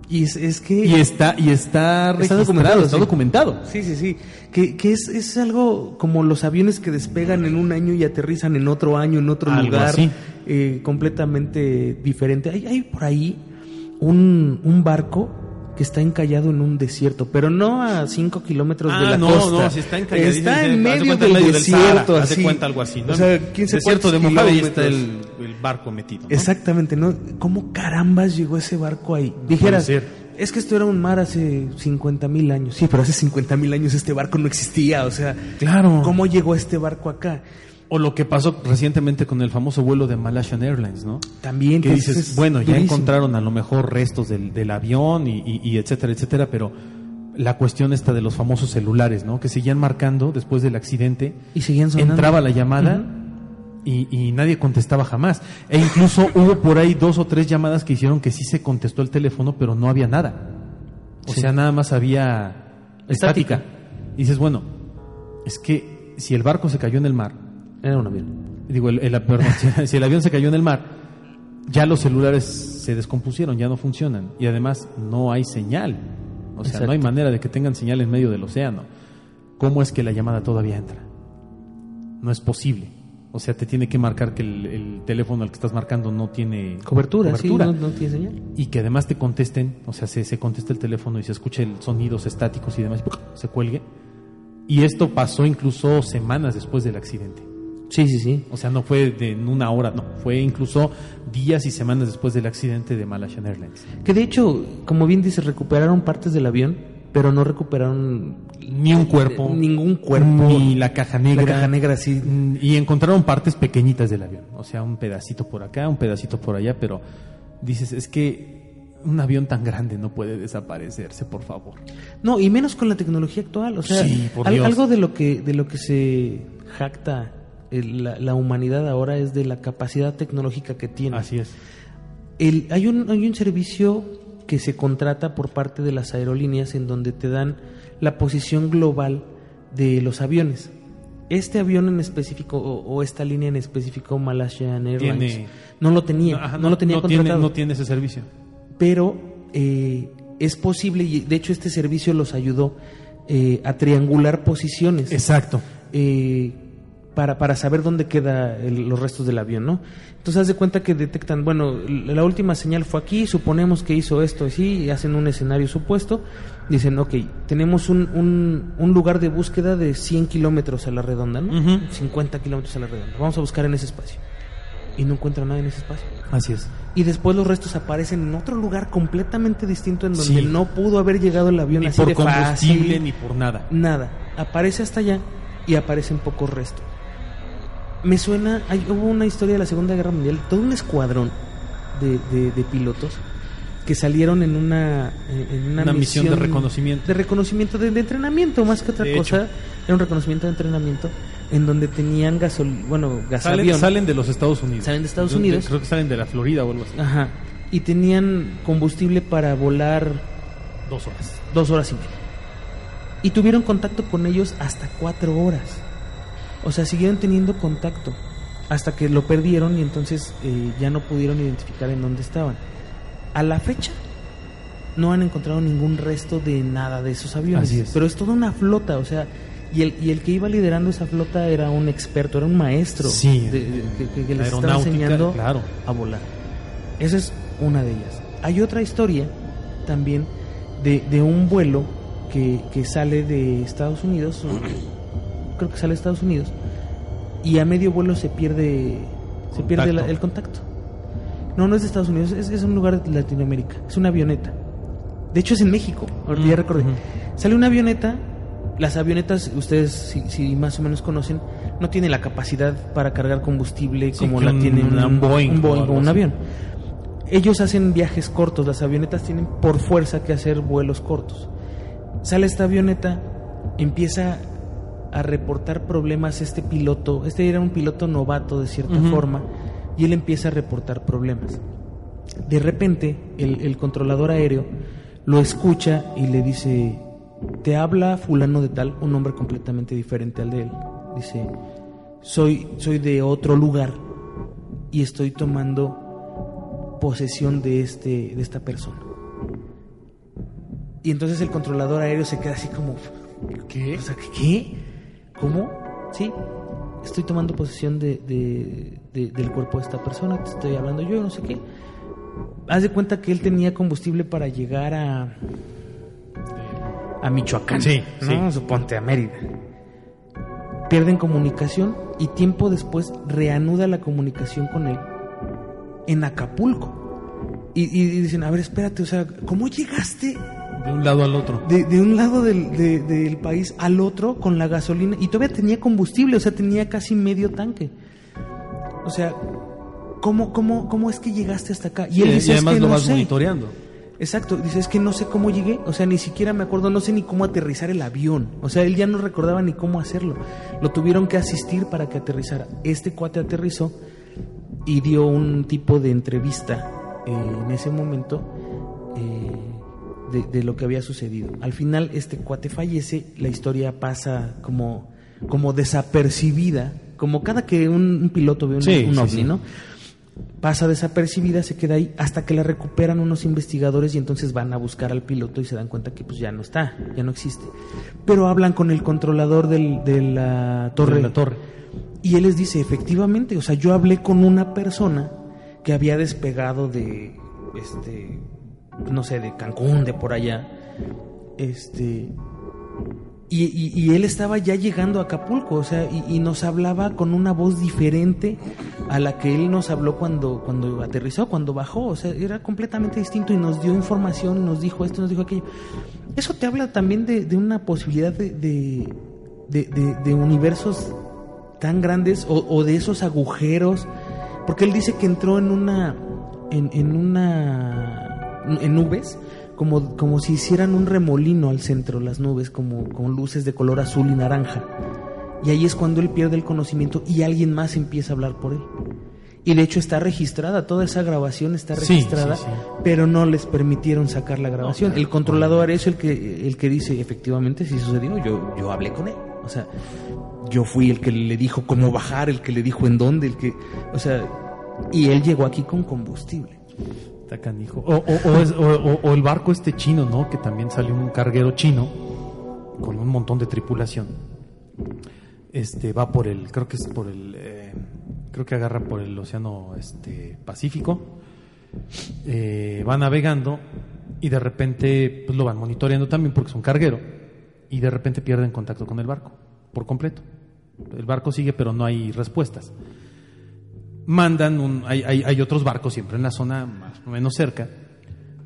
B: Y es, es que...
A: Y está, y está, registrado,
B: documentado,
A: está
B: sí.
A: documentado.
B: Sí, sí, sí. Que, que es, es algo como los aviones que despegan en un año y aterrizan en otro año, en otro
A: Algo
B: lugar, eh, completamente diferente. Hay, hay por ahí un, un barco que está encallado en un desierto, pero no a 5 kilómetros de
A: Ah,
B: la
A: no,
B: costa.
A: no, si está encalladísimo,
B: Está en medio del desierto,
A: Sahara,
B: así.
A: cuenta algo así, ¿no?
B: O sea, 15
A: Desierto de Mojave y está el, barco metido. ¿no?
B: Exactamente, ¿no? ¿Cómo carambas llegó ese barco ahí? Dijeras, es que esto era un mar hace 50 mil años. Sí, pero hace 50 mil años este barco no existía, o sea,
A: Claro.
B: ¿cómo llegó este barco acá?
A: O lo que pasó recientemente con el famoso vuelo de Malaysian Airlines, ¿no?
B: También
A: que dices,
B: es
A: bueno, ya
B: durísimo.
A: encontraron a lo mejor restos del, del avión y, y- y etcétera, etcétera, pero la cuestión esta de los famosos celulares, ¿no? Que seguían marcando después del accidente,
B: Y seguían sonando.
A: entraba la llamada y, y nadie contestaba jamás. E incluso hubo por ahí dos o tres llamadas que hicieron que sí se contestó el teléfono, pero no había nada. O
B: Sí.
A: sea, nada más había
B: Estática.
A: estática. Y dices, bueno, es que si el barco se cayó en el mar,
B: Era un avión.
A: digo, el, el- perdón, si, el avión se cayó en el mar, ya los celulares se descompusieron, ya no funcionan y además no hay señal. O sea, no hay manera de que tengan señal en medio del océano. ¿Cómo es que la llamada todavía entra? No es posible. O sea, te tiene que marcar que el, el teléfono al que estás marcando no tiene
B: Cobertura,
A: cobertura.
B: sí, no, no tiene señal.
A: Y que además te contesten, o sea, se, se conteste el teléfono y se escuche sonidos estáticos y demás, y se cuelgue. Y esto pasó incluso semanas después del accidente.
B: Sí, sí, sí.
A: O sea, no fue de en una hora, no, fue incluso días y semanas después del accidente de Malaysian Airlines.
B: Que de hecho, como bien dices, recuperaron partes del avión, pero no recuperaron
A: Ni un cuerpo,
B: ningún cuerpo.
A: ni la caja negra.
B: La caja negra, sí.
A: Y encontraron partes pequeñitas del avión, o sea, un pedacito por acá, un pedacito por allá, pero dices, es que un avión tan grande no puede desaparecerse, por favor.
B: No, y menos con la tecnología actual. O sea,
A: Sí, por Dios.
B: algo de lo que de lo que se jacta el- la, la humanidad ahora es de la capacidad tecnológica que tiene.
A: Así es.
B: El- hay, un, hay un servicio que se contrata por parte de las aerolíneas en donde te dan la posición global de los aviones. Este avión en específico o, o esta línea en específico, Malaysian Airlines,
A: Tiene-
B: no lo tenía,
A: Ajá,
B: no, lo tenía
A: no
B: contratado
A: tiene, no tiene ese servicio.
B: pero eh, es posible y de hecho este servicio los ayudó eh, a triangular posiciones
A: Exacto.
B: eh, para, para saber dónde queda el- los restos del avión, ¿no? Entonces haz de cuenta que detectan, bueno, la última señal fue aquí, suponemos que hizo esto así, y hacen un escenario supuesto, dicen, ok, tenemos un, un, un lugar de búsqueda de 100 kilómetros a la redonda, ¿no?
A: Ujú.
B: 50 kilómetros a la redonda, vamos a buscar en ese espacio. Y no encuentran nada en ese espacio.
A: Así es.
B: Y después los restos aparecen en otro lugar completamente distinto en donde
A: Sí.
B: no pudo haber llegado el avión
A: Ni
B: así
A: por
B: de
A: combustible
B: fácil.
A: ni por nada.
B: Nada. Aparece hasta allá y aparecen pocos restos. Me suena, hay, hubo una historia de la Segunda Guerra Mundial, todo un escuadrón de, de- de pilotos que salieron en una, en una,
A: Una misión de reconocimiento.
B: De reconocimiento, de, de entrenamiento más que otra
A: De
B: cosa.
A: hecho.
B: Era un reconocimiento de entrenamiento en donde tenían gasol, bueno,
A: Salen,
B: gasavión.
A: salen de los Estados Unidos.
B: Salen de Estados Unidos.
A: Creo que salen de la Florida o algo así.
B: Ajá. Y tenían combustible para volar
A: Dos horas.
B: dos horas y media. Y tuvieron contacto con ellos hasta cuatro horas. O sea, siguieron teniendo contacto hasta que lo perdieron y entonces eh, ya no pudieron identificar en dónde estaban. A la fecha no han encontrado ningún resto de nada de esos aviones.
A: Así es.
B: Pero es toda una flota, o sea, y el, y el que iba liderando esa flota era un experto, era un maestro
A: Sí,
B: de- de- que, que- les estaba enseñando
A: claro.
B: a volar. Esa es una de ellas. Hay otra historia también de, de un vuelo que, que sale de Estados Unidos, creo que sale de Estados Unidos, y a medio vuelo se pierde, se pierde la- el contacto. No, no es de Estados Unidos, es, es un lugar de Latinoamérica, es una avioneta. De hecho es en México, ahorita ya
A: Mm,
B: recordé.
A: ujú.
B: Sale una avioneta, las avionetas, ustedes si, si más o menos conocen, no tienen la capacidad para cargar combustible
A: Sí,
B: como la tiene un,
A: un Boeing
B: un
A: o
B: Boeing o un avión. Ellos hacen viajes cortos, las avionetas tienen por fuerza que hacer vuelos cortos. Sale esta avioneta, empieza a reportar problemas este piloto, este era un piloto novato de cierta forma, y él empieza a reportar problemas. De repente, el, el controlador aéreo lo escucha y le dice, te habla fulano de tal, un nombre completamente diferente al de él. Dice, soy, soy de otro lugar y estoy tomando posesión de, este, de esta persona. Y entonces el controlador aéreo se queda así como, ¿qué? O sea, ¿qué? ¿Cómo? Sí, estoy tomando posesión de, de- de- del cuerpo de esta persona, te estoy hablando yo, no sé qué. Haz de cuenta que él tenía combustible para llegar a a Michoacán,
A: Sí,
B: ¿no?
A: sí.
B: Suponte a Mérida. Pierden comunicación y tiempo después reanuda la comunicación con él en Acapulco. Y, y dicen, a ver, espérate, o sea, ¿cómo llegaste
A: De un lado al otro.
B: de, de un lado del, de- del país al otro con la gasolina y todavía tenía combustible, o sea, tenía casi medio tanque. O sea, ¿cómo, cómo, cómo es que llegaste hasta acá?
A: Y,
B: él dice,
A: y
B: "Es
A: además
B: que
A: lo
B: no
A: vas
B: sé".
A: monitoreando.
B: Exacto, dice, es que no sé cómo llegué, o sea, ni siquiera me acuerdo, no sé ni cómo aterrizar el avión, o sea, él ya no recordaba ni cómo hacerlo, lo tuvieron que asistir para que aterrizara. Este cuate aterrizó y dio un tipo de entrevista eh, en ese momento de, de lo que había sucedido. Al final este cuate fallece, la historia pasa como, como desapercibida, como cada que un, un piloto ve un,
A: Sí,
B: un
A: sí,
B: ovni,
A: sí.
B: ¿no? pasa desapercibida, se queda ahí hasta que la recuperan unos investigadores y entonces van a buscar al piloto y se dan cuenta que pues ya no está, ya no existe. Pero hablan con el controlador del- de la torre.
A: De la torre.
B: Y él les dice, efectivamente, o sea, yo hablé con una persona que había despegado de, este, no sé, de Cancún, de por allá, este, y, él estaba ya llegando a Acapulco, o sea, y, nos hablaba con una voz diferente a la que él nos habló cuando, cuando aterrizó, cuando bajó, o sea, era completamente distinto y nos dio información, nos dijo esto, nos dijo aquello. Eso te habla también de, de una posibilidad de, de, de- universos tan grandes o, de esos agujeros, porque él dice que entró en una, en una, en nubes, como, como si hicieran un remolino al centro, las nubes, como con luces de color azul y naranja. Y ahí es cuando él pierde el conocimiento y alguien más empieza a hablar por él. Y de hecho está registrada, toda esa grabación está registrada,
A: sí, sí.
B: pero no les permitieron sacar la grabación. El controlador es el que, el que dice, efectivamente, si sucedió, yo, yo hablé con él. O sea, yo fui el que le dijo cómo bajar, el que le dijo en dónde, el que, o sea, y él llegó aquí con combustible.
A: O, es- o el barco este chino, ¿no? Que también salió un carguero chino con un montón de tripulación. Este va por el, creo que es por el, eh, creo que agarra por el océano este Pacífico. Eh, va navegando y de repente pues, lo van monitoreando también porque es un carguero y de repente pierden contacto con el barco por completo. El barco sigue pero no hay respuestas mandan un, hay, hay, hay otros barcos siempre en la zona más o menos cerca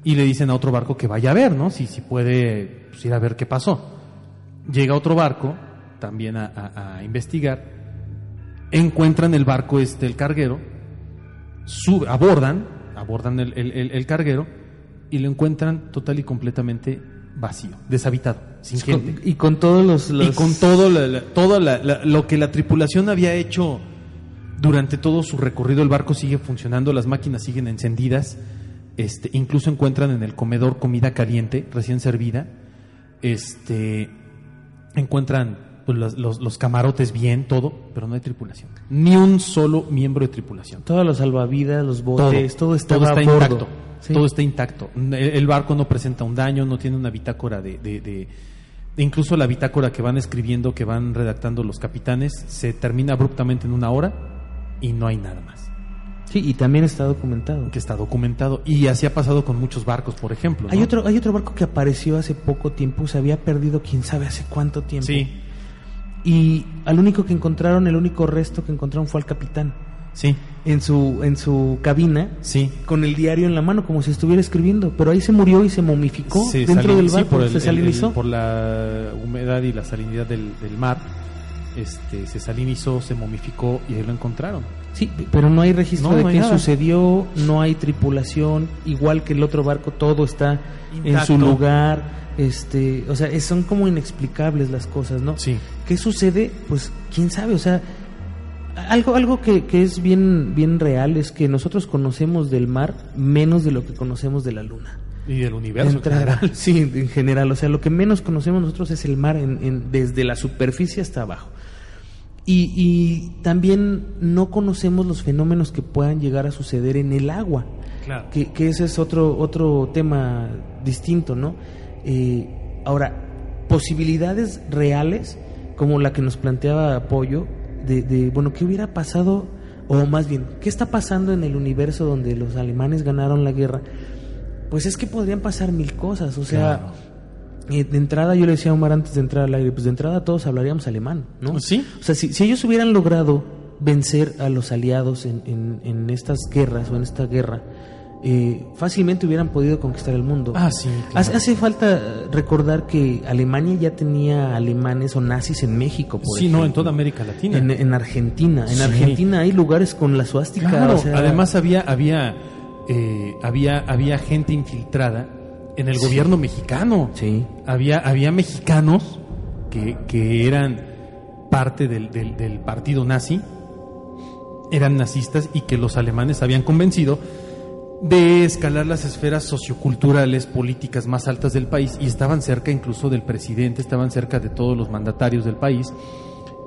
A: y le dicen a otro barco que vaya a ver, ¿no? Si, si puede pues, ir a ver qué pasó. Llega otro barco también a, a- a investigar, encuentran el barco este, el carguero, sube, abordan, abordan el, el- el- carguero y lo encuentran total y completamente vacío, deshabitado, sin gente
B: Y con todos los...
A: y con todo, la- la- todo la- lo que la tripulación había hecho durante todo su recorrido, el barco sigue funcionando, las máquinas siguen encendidas, este, incluso encuentran en el comedor comida caliente, recién servida, este, encuentran pues, los, los- los camarotes bien, todo, pero no hay tripulación, ni un solo miembro de tripulación.
B: Todos los salvavidas, los botes, todo,
A: está intacto.
B: Sí.
A: Todo está intacto. El, el barco no presenta un daño, no tiene una bitácora de- de- de- incluso la bitácora que van escribiendo, que van redactando los capitanes, se termina abruptamente en una hora y no hay nada más.
B: Sí, y también está documentado.
A: Que está documentado. Y así ha pasado con muchos barcos, por ejemplo. ¿no?
B: Hay otro, hay otro barco que apareció hace poco tiempo, se había perdido quién sabe hace cuánto tiempo.
A: Sí,
B: Y al único que encontraron, el único resto que encontraron fue al capitán.
A: sí,
B: En su, en su cabina,
A: sí.
B: con el diario en la mano, como si estuviera escribiendo. Pero ahí se murió y se momificó
A: Se
B: dentro
A: salin-
B: del
A: sí,
B: barco,
A: por el-
B: se
A: el-
B: salinizó.
A: el- por la humedad y la salinidad del, del mar. Este, se salinizó, se momificó y ahí lo encontraron.
B: Sí, pero no hay registro
A: No,
B: de
A: no
B: qué
A: nada.
B: sucedió, no hay tripulación, igual que el otro barco, todo está en
A: Intacto.
B: su lugar. Este, o sea, son como inexplicables las cosas, ¿no?
A: Sí.
B: ¿Qué sucede? Pues quién sabe, o sea, algo, algo que, que es bien, bien real es que nosotros conocemos del mar menos de lo que conocemos de la luna.
A: Y del universo. En general.
B: sí, en general, o sea, lo que menos conocemos nosotros es el mar en- en- desde la superficie hasta abajo. Y, y también no conocemos los fenómenos que puedan llegar a suceder en el agua.
A: Claro.
B: Que, que ese es otro, otro tema distinto, ¿no? Eh, ahora, posibilidades reales, como la que nos planteaba Apoyo, de, de, bueno, ¿qué hubiera pasado? O más bien, ¿qué está pasando en el universo donde los alemanes ganaron la guerra? Pues es que podrían pasar mil cosas, o sea,
A: Claro.
B: Eh, de entrada yo le decía a Omar antes de entrar al aire, pues de entrada todos hablaríamos alemán, ¿no?
A: Sí.
B: O sea, si, si ellos hubieran logrado vencer a los aliados en, en- en estas guerras o en esta guerra, eh, fácilmente hubieran podido conquistar el mundo.
A: Ah, sí, claro.
B: Hace, hace falta eh, recordar que Alemania ya tenía alemanes o nazis en México, por
A: Sí, no, en toda América Latina.
B: En, en Argentina. En
A: Sí.
B: Argentina hay lugares con la suástica.
A: Claro,
B: o sea,
A: además había había eh, había había gente infiltrada en el gobierno mexicano.
B: Sí.
A: Había había mexicanos que, que eran parte del, del, del partido nazi, eran nazistas y que los alemanes habían convencido de escalar las esferas socioculturales, políticas más altas del país y estaban cerca incluso del presidente, estaban cerca de todos los mandatarios del país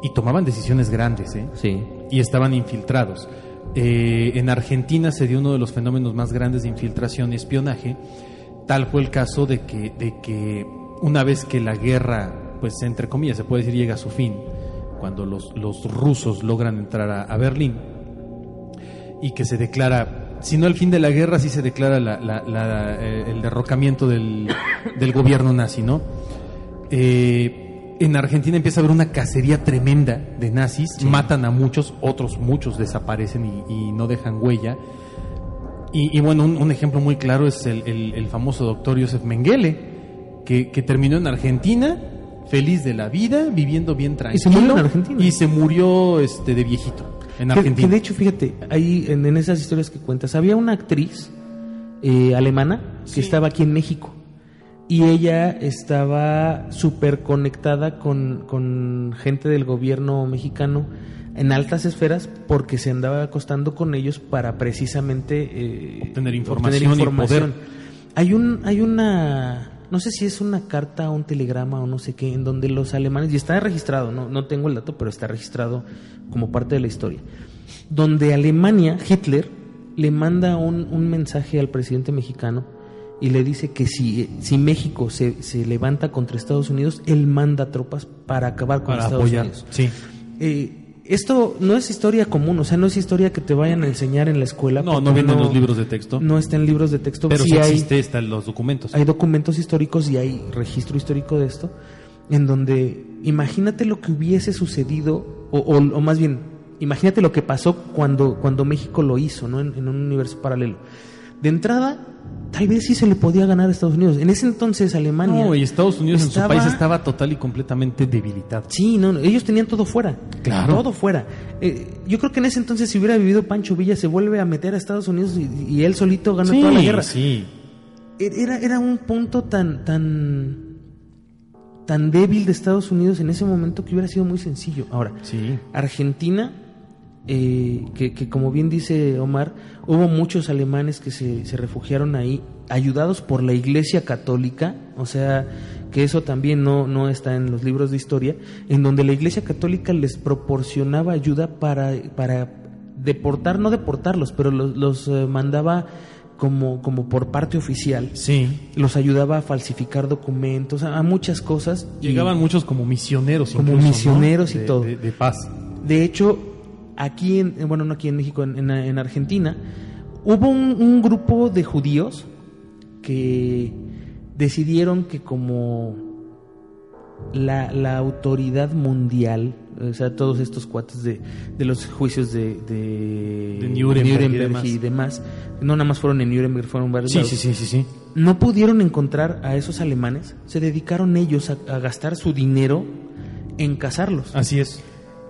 A: y tomaban decisiones grandes, ¿eh?
B: Sí.
A: y estaban infiltrados. Eh, en Argentina se dio uno de los fenómenos más grandes de infiltración y espionaje. Tal fue el caso de que, de que una vez que la guerra, pues entre comillas, se puede decir llega a su fin, cuando los, los rusos logran entrar a, a Berlín y que se declara, si no el fin de la guerra, sí se declara la- la- la, eh, el derrocamiento del, del gobierno nazi, ¿no? Eh, en Argentina empieza a haber una cacería tremenda de nazis, matan a muchos, otros muchos desaparecen y, y no dejan huella. Y, y bueno, un, un ejemplo muy claro es el, el- el famoso doctor Josef Mengele, que, que terminó en Argentina, feliz de la vida, viviendo bien tranquilo.
B: se murió en Argentina.
A: Y se murió este, de viejito en Argentina.
B: Que, de hecho, fíjate, ahí en, en esas historias que cuentas, había una actriz eh, alemana que estaba aquí en México y ella estaba súper conectada con, con gente del gobierno mexicano en altas esferas porque se andaba acostando con ellos para precisamente eh,
A: Obtener información y poder.
B: Hay un, hay una, no sé si es una carta o un telegrama o no sé qué, en donde los alemanes, y está registrado, no, no tengo el dato, pero está registrado como parte de la historia, donde Alemania, Hitler, le manda un, un mensaje al presidente mexicano y le dice que si, si México se, se levanta contra Estados Unidos, él manda tropas para acabar con
A: para
B: Estados
A: apoyar.
B: Unidos.
A: Sí.
B: Eh, esto no es historia común, o sea, no es historia que te vayan a enseñar en la escuela.
A: No, no vienen los libros de texto.
B: No está en libros de texto,
A: pero
B: sí hay,
A: existe, están los documentos.
B: hay documentos históricos y hay registro histórico de esto, en donde imagínate lo que hubiese sucedido, o, o- o más bien, imagínate lo que pasó cuando, cuando México lo hizo, ¿no? En, en un universo paralelo. De entrada, tal vez sí se le podía ganar a Estados Unidos. En ese entonces Alemania...
A: No, y Estados Unidos en su país estaba total y completamente debilitado.
B: Sí, no, no, ellos tenían todo fuera.
A: Claro.
B: Todo fuera. Eh, yo creo que en ese entonces, si hubiera vivido Pancho Villa, se vuelve a meter a Estados Unidos y, y él solito gana
A: sí,
B: toda la guerra.
A: sí.
B: Era, era un punto tan, tan, tan débil de Estados Unidos en ese momento que hubiera sido muy sencillo. Ahora,
A: Sí.
B: Argentina, eh, que, que como bien dice Omar, hubo muchos alemanes que se, se refugiaron ahí, ayudados por la Iglesia Católica, o sea, que eso también no, no está en los libros de historia, en donde la Iglesia Católica les proporcionaba ayuda para, para deportar, no deportarlos, pero los, los eh, mandaba como, como por parte oficial.
A: Sí.
B: Los ayudaba a falsificar documentos, a, a muchas cosas. y-
A: Llegaban muchos como misioneros.
B: Como
A: incluso, ¿no?
B: misioneros y todo.
A: De, de paz.
B: De hecho, aquí, en, bueno, no aquí en México, en, en- en Argentina, hubo un, un grupo de judíos que decidieron que como la, la autoridad mundial, o sea, todos estos cuates de, de los juicios de, de,
A: De Nuremberg y demás.
B: y demás, no nada más fueron en Nuremberg, fueron varios
A: sí, sí, sí, sí.
B: no pudieron encontrar a esos alemanes, se dedicaron ellos a, a gastar su dinero en cazarlos.
A: Así es.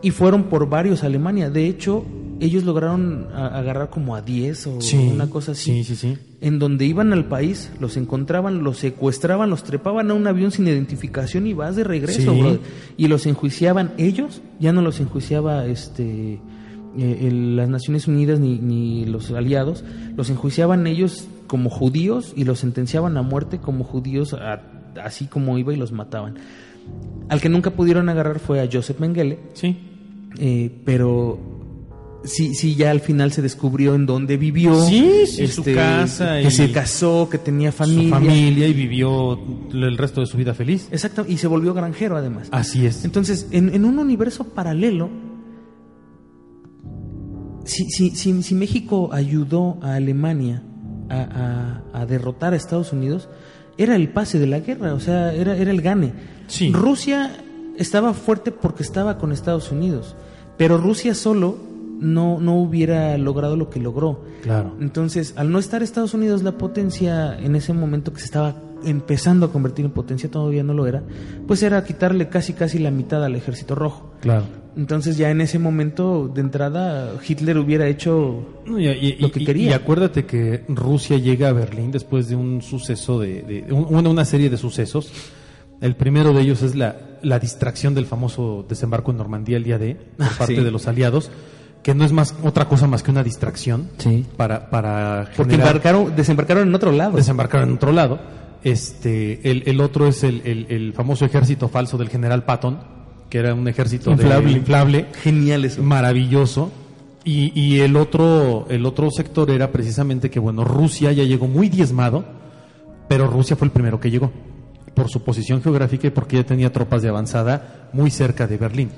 B: Y fueron por varios a Alemania. De hecho, ellos lograron agarrar como a 10 o
A: Sí.
B: una cosa así.
A: Sí, sí, sí.
B: En donde iban al país, los encontraban, los secuestraban, los trepaban a un avión sin identificación y vas de regreso, brother. Y los enjuiciaban ellos, ya no los enjuiciaba este eh, el- las Naciones Unidas ni, ni los aliados, los enjuiciaban ellos como judíos y los sentenciaban a muerte como judíos, a- así como iba y los mataban. Al que nunca pudieron agarrar fue a Joseph Mengele,
A: Sí.
B: Eh, pero sí, sí, ya al final se descubrió en dónde vivió.
A: Sí, sí, su casa
B: Que
A: y-
B: se casó, que tenía familia.
A: Su familia y vivió el resto de su vida feliz.
B: Exacto, y se volvió granjero además.
A: Así es.
B: Entonces, en, en un universo paralelo, si, si, si, si México ayudó a Alemania a, a- a derrotar a Estados Unidos, era el pase de la guerra, o sea, era, era el gane.
A: Sí.
B: Rusia estaba fuerte porque estaba con Estados Unidos, pero Rusia solo no, no hubiera logrado lo que logró.
A: Claro.
B: Entonces, al no estar Estados Unidos la potencia en ese momento que se estaba empezando a convertir en potencia, todavía no lo era, pues era quitarle casi casi la mitad al ejército rojo.
A: Claro.
B: Entonces ya en ese momento, de entrada, Hitler hubiera hecho
A: No, y, y-
B: Lo que
A: y-
B: quería.
A: y acuérdate que Rusia llega a Berlín después de un suceso de, de- un- una, una serie de sucesos. El primero de ellos es la, la distracción del famoso desembarco en Normandía el día D por parte
B: Sí.
A: de los aliados, que no es más otra cosa más que una distracción
B: Sí.
A: para para
B: porque
A: generar-
B: embarcaron, desembarcaron en otro lado.
A: desembarcaron en otro lado. Este, el, el otro es el, el- el famoso ejército falso del general Patton, que era un ejército de-
B: Inflable.
A: inflable
B: Genial eso.
A: maravilloso. Y, y el otro el otro sector era precisamente que bueno Rusia ya llegó muy diezmado, pero Rusia fue el primero que llegó por su posición geográfica y porque ya tenía tropas de avanzada muy cerca de Berlín.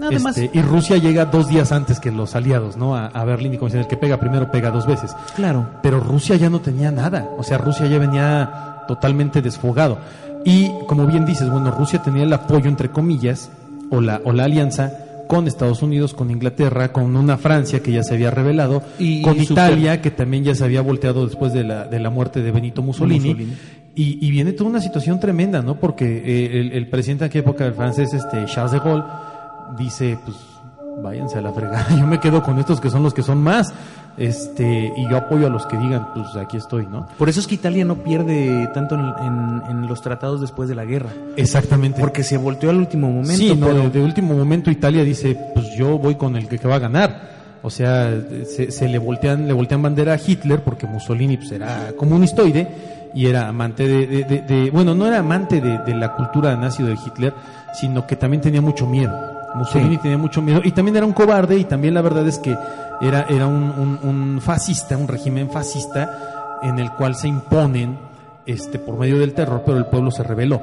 B: Además-
A: Este, y Rusia llega dos días antes que los aliados, ¿no? A, a Berlín y como dicen, el que pega primero pega dos veces.
B: Claro.
A: Pero Rusia ya no tenía nada, o sea, Rusia ya venía totalmente desfogado. Y como bien dices, bueno, Rusia tenía el apoyo, entre comillas, o la, o la alianza con Estados Unidos, con Inglaterra, con una Francia que ya se había revelado,
B: Y-
A: con
B: y
A: Italia que también ya se había volteado después de la, de la muerte de Benito Mussolini.
B: Mussolini.
A: Y, y viene toda una situación tremenda, ¿no? Porque eh, el, el presidente de aquella época, el francés este, Charles de Gaulle, dice, pues váyanse a la fregada, yo me quedo con estos que son los que son más, este, y yo apoyo a los que digan, pues aquí estoy, ¿no?
B: Por eso es que Italia no pierde tanto en, en- en los tratados después de la guerra.
A: Exactamente.
B: Porque se volteó al último momento.
A: sí, no,
B: pero-
A: de, de último momento Italia dice, pues yo voy con el que, que va a ganar. O sea, se, se le voltean le voltean bandera a Hitler porque Mussolini pues, era comunistoide y era amante de, de- de- de- bueno, no era amante de, la cultura nazi de Hitler, sino que también tenía mucho miedo. Mussolini
B: Sí.
A: tenía mucho miedo y también era un cobarde y también la verdad es que era, era un, un- un fascista, un régimen fascista en el cual se imponen este, por medio del terror, pero el pueblo se rebeló.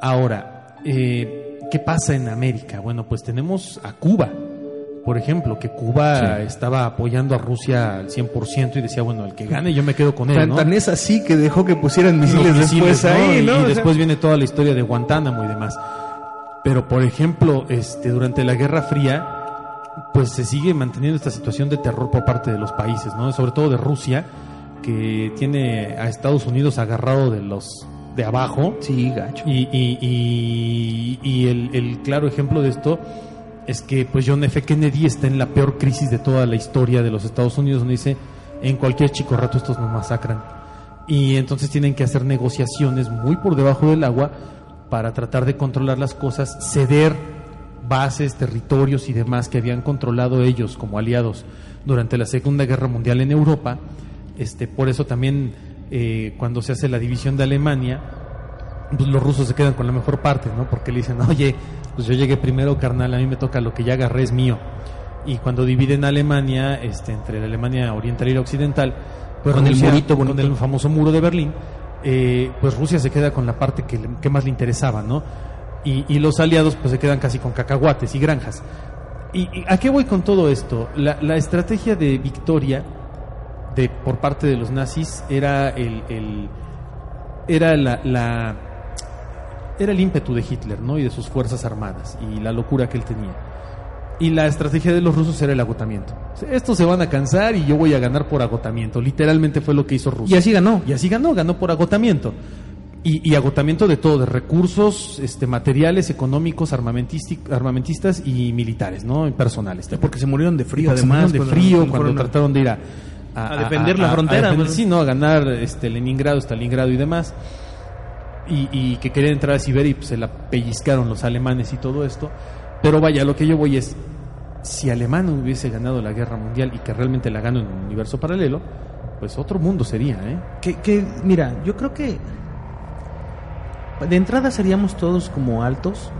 A: Ahora, eh, ¿qué pasa en América? Bueno, pues tenemos a Cuba, por ejemplo, que Cuba estaba apoyando a Rusia al 100% y decía, bueno, el que gane yo me quedo con él,
B: Tan,
A: ¿no?
B: tan es así que dejó que pusieran misiles,
A: misiles,
B: después
A: ¿no?
B: ahí,
A: Y-
B: ¿no?
A: Y,
B: sea,
A: después viene toda la historia de Guantánamo y demás. Pero, por ejemplo, este, durante la Guerra Fría, pues se sigue manteniendo esta situación de terror por parte de los países, ¿no? Sobre todo de Rusia, que tiene a Estados Unidos agarrado de los de abajo.
B: Sí, gacho.
A: Y, y- y- y el, el claro ejemplo de esto es que pues John F. Kennedy está en la peor crisis de toda la historia de los Estados Unidos, donde dice, en cualquier chico rato estos nos masacran. Y entonces tienen que hacer negociaciones muy por debajo del agua para tratar de controlar las cosas, ceder bases, territorios y demás que habían controlado ellos como aliados durante la Segunda Guerra Mundial en Europa. Este, por eso también eh, cuando se hace la división de Alemania, pues los rusos se quedan con la mejor parte, ¿no? Porque le dicen, oye, pues yo llegué primero, carnal, a mí me toca lo que ya agarré es mío. Y cuando dividen Alemania, este, entre la Alemania oriental y la occidental, pues
B: Con el murito
A: con el famoso muro de Berlín, eh, pues Rusia se queda con la parte que, que más le interesaba, ¿no? Y, y los aliados pues se quedan casi con cacahuates y granjas. ¿Y, y a qué voy con todo esto? La, la estrategia de victoria de, por parte de los nazis era el, el- era la, la- era el ímpetu de Hitler, ¿no? Y de sus fuerzas armadas y la locura que él tenía. Y la estrategia de los rusos era el agotamiento. Estos se van a cansar y yo voy a ganar por agotamiento. Literalmente fue lo que hizo Rusia.
B: Y así ganó.
A: Y así ganó, ganó por agotamiento. Y, y agotamiento de todo, de recursos, este, materiales, económicos, armamentistas y militares, ¿no? Y personales. también.
B: Porque se murieron de frío,
A: Porque se
B: además.
A: murieron de frío
B: cuando
A: cuando
B: fueron a-
A: trataron de ir a,
B: A defender la frontera,
A: defender-
B: ¿no?
A: sí, ¿no? A ganar este, Leningrado, Stalingrado y demás. Y, y que querían entrar a Siberia y pues, se la pellizcaron los alemanes y todo esto. Pero vaya, lo que yo voy es, si Alemania hubiese ganado la guerra mundial y que realmente la ganó en un universo paralelo, pues otro mundo sería, ¿eh?
B: Que, que, mira, yo creo que de entrada seríamos todos como altos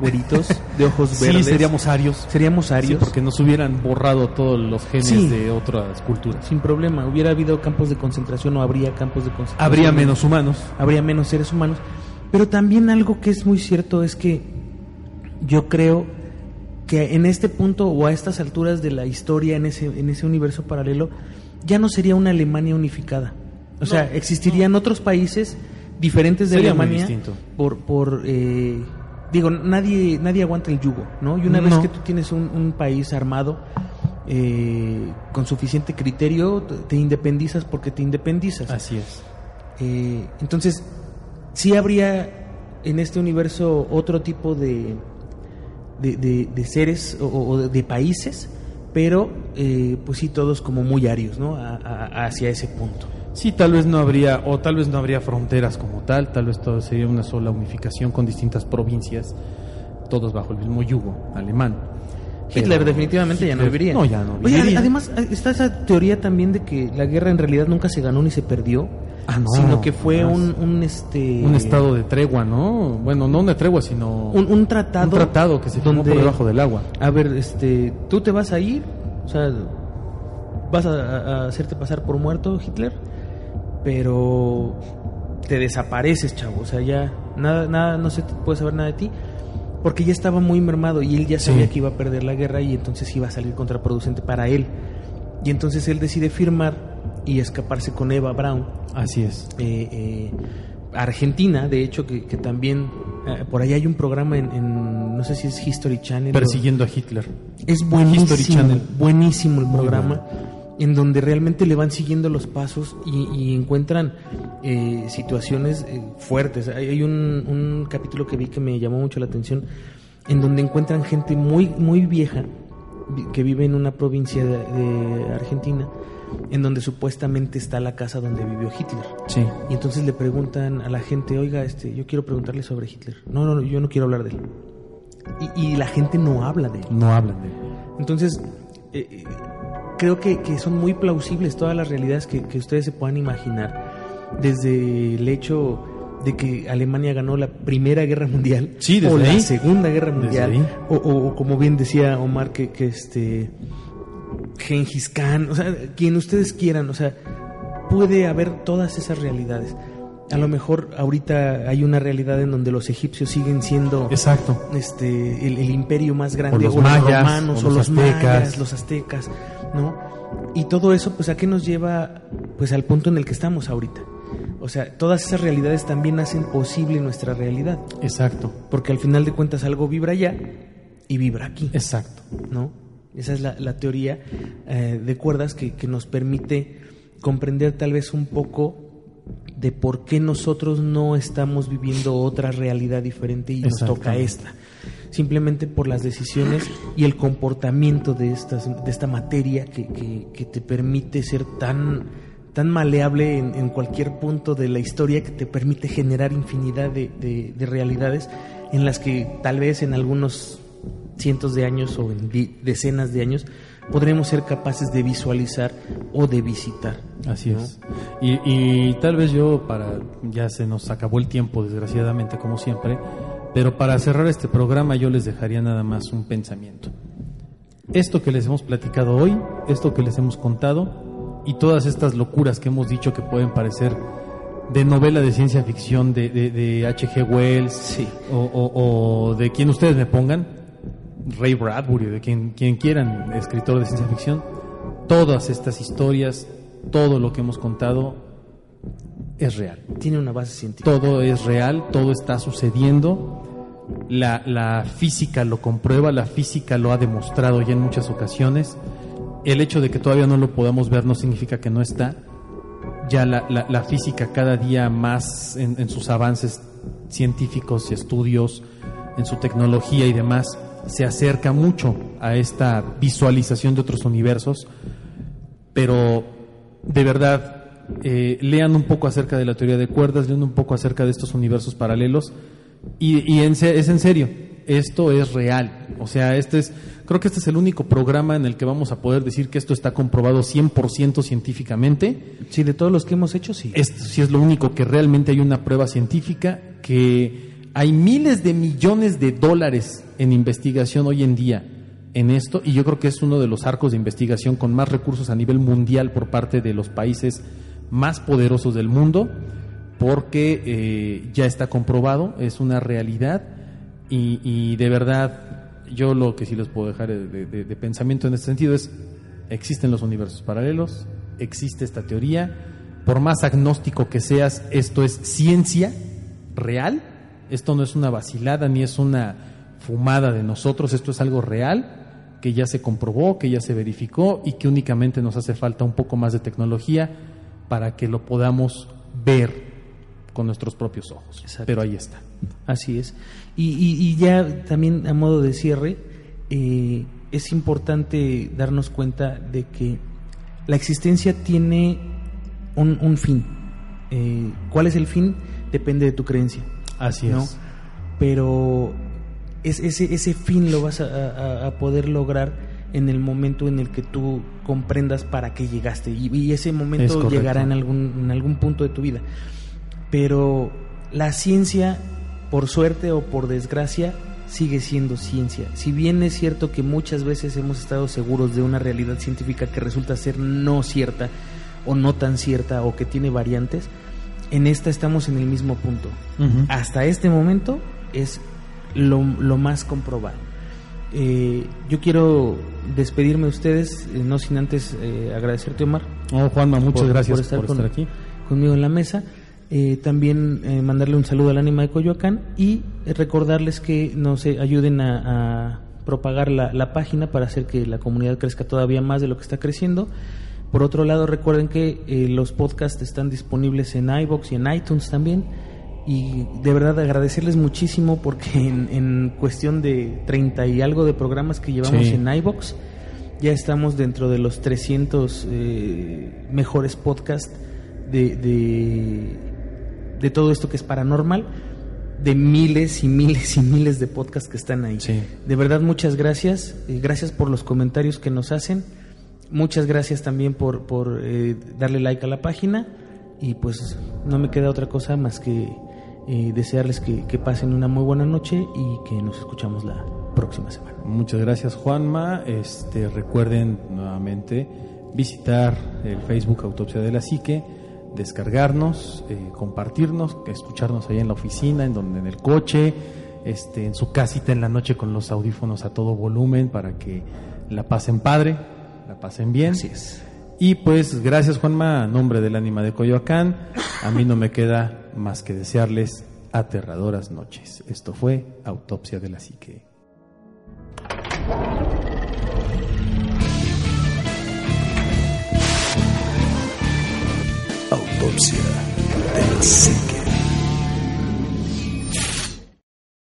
B: güeritos, de ojos
A: Sí,
B: verdes.
A: seríamos arios.
B: seríamos
A: Sí,
B: arios.
A: porque nos hubieran borrado todos los genes
B: Sí.
A: de otras culturas.
B: Sin problema. Hubiera habido campos de concentración o habría campos de concentración.
A: Habría menos humanos.
B: habría menos seres humanos. Pero también algo que es muy cierto es que yo creo que en este punto o a estas alturas de la historia, en ese, en ese universo paralelo, ya no sería una Alemania unificada. O sea, existirían otros países diferentes de
A: Sería muy
B: Alemania
A: distinto.
B: por, por eh, digo, nadie, nadie aguanta el yugo, ¿no? Y una vez que tú tienes un, un país armado, eh, con suficiente criterio, te- independizas porque te independizas.
A: Así es.
B: Eh, entonces, sí habría en este universo otro tipo de, de, de- de seres o, o de, de países, pero eh, pues sí todos como muy arios, ¿no? A- a- hacia ese punto.
A: Sí, tal vez no habría, o tal vez no habría fronteras como tal, tal vez todo sería una sola unificación con distintas provincias, todos bajo el mismo yugo alemán.
B: Hitler
A: Pero
B: definitivamente ya no viviría.
A: No, ya no
B: Oye,
A: viviría.
B: además eh, está esa teoría también de que la guerra en realidad nunca se ganó ni se perdió,
A: Ah, no,
B: sino que fue
A: jamás.
B: un, un este
A: un estado de tregua, ¿no? Bueno, no una tregua, sino
B: un, un tratado
A: un tratado que se firmó
B: donde-
A: por debajo del agua.
B: A ver, este, tú te vas a ir, o sea, vas a, a hacerte pasar por muerto, Hitler, pero te desapareces, chavo, o sea, ya nada, nada, no se puede saber nada de ti, porque ya estaba muy mermado y él ya
A: Sí.
B: sabía que iba a perder la guerra y entonces iba a salir contraproducente para él. Y entonces él decide firmar y escaparse con Eva Braun
A: Así es.
B: eh, eh, Argentina, de hecho, que, que también eh, por ahí hay un programa en, en, no sé si es History Channel. o-
A: Persiguiendo a Hitler.
B: es
A: History
B: buenísimo,
A: Channel.
B: buenísimo el programa, en donde realmente le van siguiendo los pasos y, y encuentran eh, situaciones eh, fuertes. Hay, hay un, un capítulo que vi que me llamó mucho la atención, en donde encuentran gente muy, muy vieja vi- que vive en una provincia de, de Argentina, en donde supuestamente está la casa donde vivió Hitler.
A: Sí.
B: Y entonces le preguntan a la gente, oiga, este, yo quiero preguntarle sobre Hitler. No, no, no, yo no quiero hablar de él. Y, y la gente no habla de él.
A: No hablan de él.
B: Entonces, eh, creo que, que son muy plausibles todas las realidades que, que ustedes se puedan imaginar. Desde el hecho de que Alemania ganó la Primera Guerra Mundial
A: Sí, desde
B: o la. Segunda Guerra Mundial o, o- como bien decía Omar que, que este Gengis Khan, o sea, quien ustedes quieran, o sea, puede haber todas esas realidades. A lo mejor ahorita hay una realidad en donde los egipcios siguen siendo
A: Exacto.
B: este el, el imperio más grande
A: O los
B: o
A: mayas,
B: romanos
A: o los
B: los,
A: aztecas.
B: mayas, los aztecas, ¿no? Y todo eso pues a qué nos lleva pues al punto en el que estamos ahorita. O sea, todas esas realidades también hacen posible nuestra realidad,
A: Exacto.
B: porque al final de cuentas algo vibra allá y vibra aquí,
A: Exacto.
B: ¿no? Esa es la, la teoría eh, de cuerdas que, que nos permite comprender tal vez un poco de por qué nosotros no estamos viviendo otra realidad diferente y nos toca esta. Simplemente por las decisiones y el comportamiento de, estas, de esta materia que, que- que te permite ser tan, tan maleable en, en cualquier punto de la historia que te permite generar infinidad de, de- de realidades en las que tal vez en algunos cientos de años o en decenas de años podremos ser capaces de visualizar o de visitar.
A: Así
B: ¿no?
A: es. Y, y tal vez yo, para ya se nos acabó el tiempo, desgraciadamente, como siempre, pero para cerrar este programa yo les dejaría nada más un pensamiento. Esto que les hemos platicado hoy, esto que les hemos contado y todas estas locuras que hemos dicho que pueden parecer de novela de ciencia ficción de, de, de H.G. Wells
B: Sí.
A: o, o- o de quien ustedes me pongan, Ray Bradbury, de quien, quien quieran, escritor de ciencia ficción, todas estas historias, todo lo que hemos contado es real.
B: Tiene una base científica.
A: Todo es real, todo está sucediendo. La, la física lo comprueba, la física lo ha demostrado ya en muchas ocasiones. El hecho de que todavía no lo podamos ver no significa que no está. Ya la, la- la física cada día más en, en sus avances científicos y estudios, en su tecnología y demás, se acerca mucho a esta visualización de otros universos. Pero de verdad, eh, lean un poco acerca de la teoría de cuerdas, lean un poco acerca de estos universos paralelos y, y en es en serio, esto es real. O sea, este es, creo que este es el único programa en el que vamos a poder decir que esto está comprobado 100% científicamente.
B: Sí, de todos los que hemos hecho, sí.
A: Esto sí es lo único que realmente hay una prueba científica que hay miles de millones de dólares en investigación hoy en día en esto y yo creo que es uno de los arcos de investigación con más recursos a nivel mundial por parte de los países más poderosos del mundo porque eh, ya está comprobado, es una realidad y, de verdad yo lo que sí les puedo dejar de, de, de pensamiento en este sentido es existen los universos paralelos, existe esta teoría, por más agnóstico que seas, esto es ciencia real, esto no es una vacilada ni es una fumada de nosotros, esto es algo real que ya se comprobó, que ya se verificó y que únicamente nos hace falta un poco más de tecnología para que lo podamos ver con nuestros propios ojos.
B: Exacto.
A: Pero ahí está.
B: Así es. Y, y, y ya también a modo de cierre, eh, es importante darnos cuenta de que la existencia tiene un, un fin. Eh, ¿Cuál es el fin? Depende de tu creencia.
A: Así
B: ¿no?
A: es.
B: Pero es, ese, ese fin lo vas a, a- a poder lograr en el momento en el que tú comprendas para qué llegaste. Y, y ese
A: Es
B: momento llegará en algún, en algún punto de tu vida. Pero la ciencia, por suerte o por desgracia, sigue siendo ciencia. Si bien es cierto que muchas veces hemos estado seguros de una realidad científica que resulta ser no cierta o no tan cierta o que tiene variantes, en esta estamos en el mismo punto. Hasta este momento es lo, lo más comprobado. Eh, yo quiero despedirme de ustedes, eh, no sin antes eh, agradecerte, Omar,
A: Oh, Juanma, muchas
B: por-
A: gracias
B: por estar
A: por
B: con-
A: estar aquí.
B: conmigo en la mesa. Eh, también eh, mandarle un saludo al ánima de Coyoacán y recordarles que nos ayuden a, a propagar la, la página para hacer que la comunidad crezca todavía más de lo que está creciendo. Por otro lado, recuerden que eh, los podcasts están disponibles en iBox y en iTunes también. Y de verdad agradecerles muchísimo porque en, en cuestión de 30 y algo de programas que llevamos
A: Sí.
B: en iBox, ya estamos dentro de los 300 eh, mejores podcasts de, de, de todo esto que es paranormal, de miles y miles y miles de podcasts que están ahí.
A: Sí.
B: De verdad, muchas gracias. eh, gracias por los comentarios que nos hacen. Muchas gracias también por, por eh, darle like a la página. Y pues no me queda otra cosa más que eh, desearles que, que pasen una muy buena noche y que nos escuchamos la próxima semana.
A: Muchas gracias, Juanma. Este, recuerden nuevamente visitar el Facebook Autopsia de la Psique, descargarnos, eh, compartirnos, escucharnos ahí en la oficina, en donde en el coche, este, en su casita en la noche con los audífonos a todo volumen para que la pasen padre, la pasen bien.
B: Así es.
A: Y pues gracias Juanma, a nombre del ánima de Coyoacán, a mí no me queda más que desearles aterradoras noches. Esto fue Autopsia de la Psique.
C: Autopsia de la psique.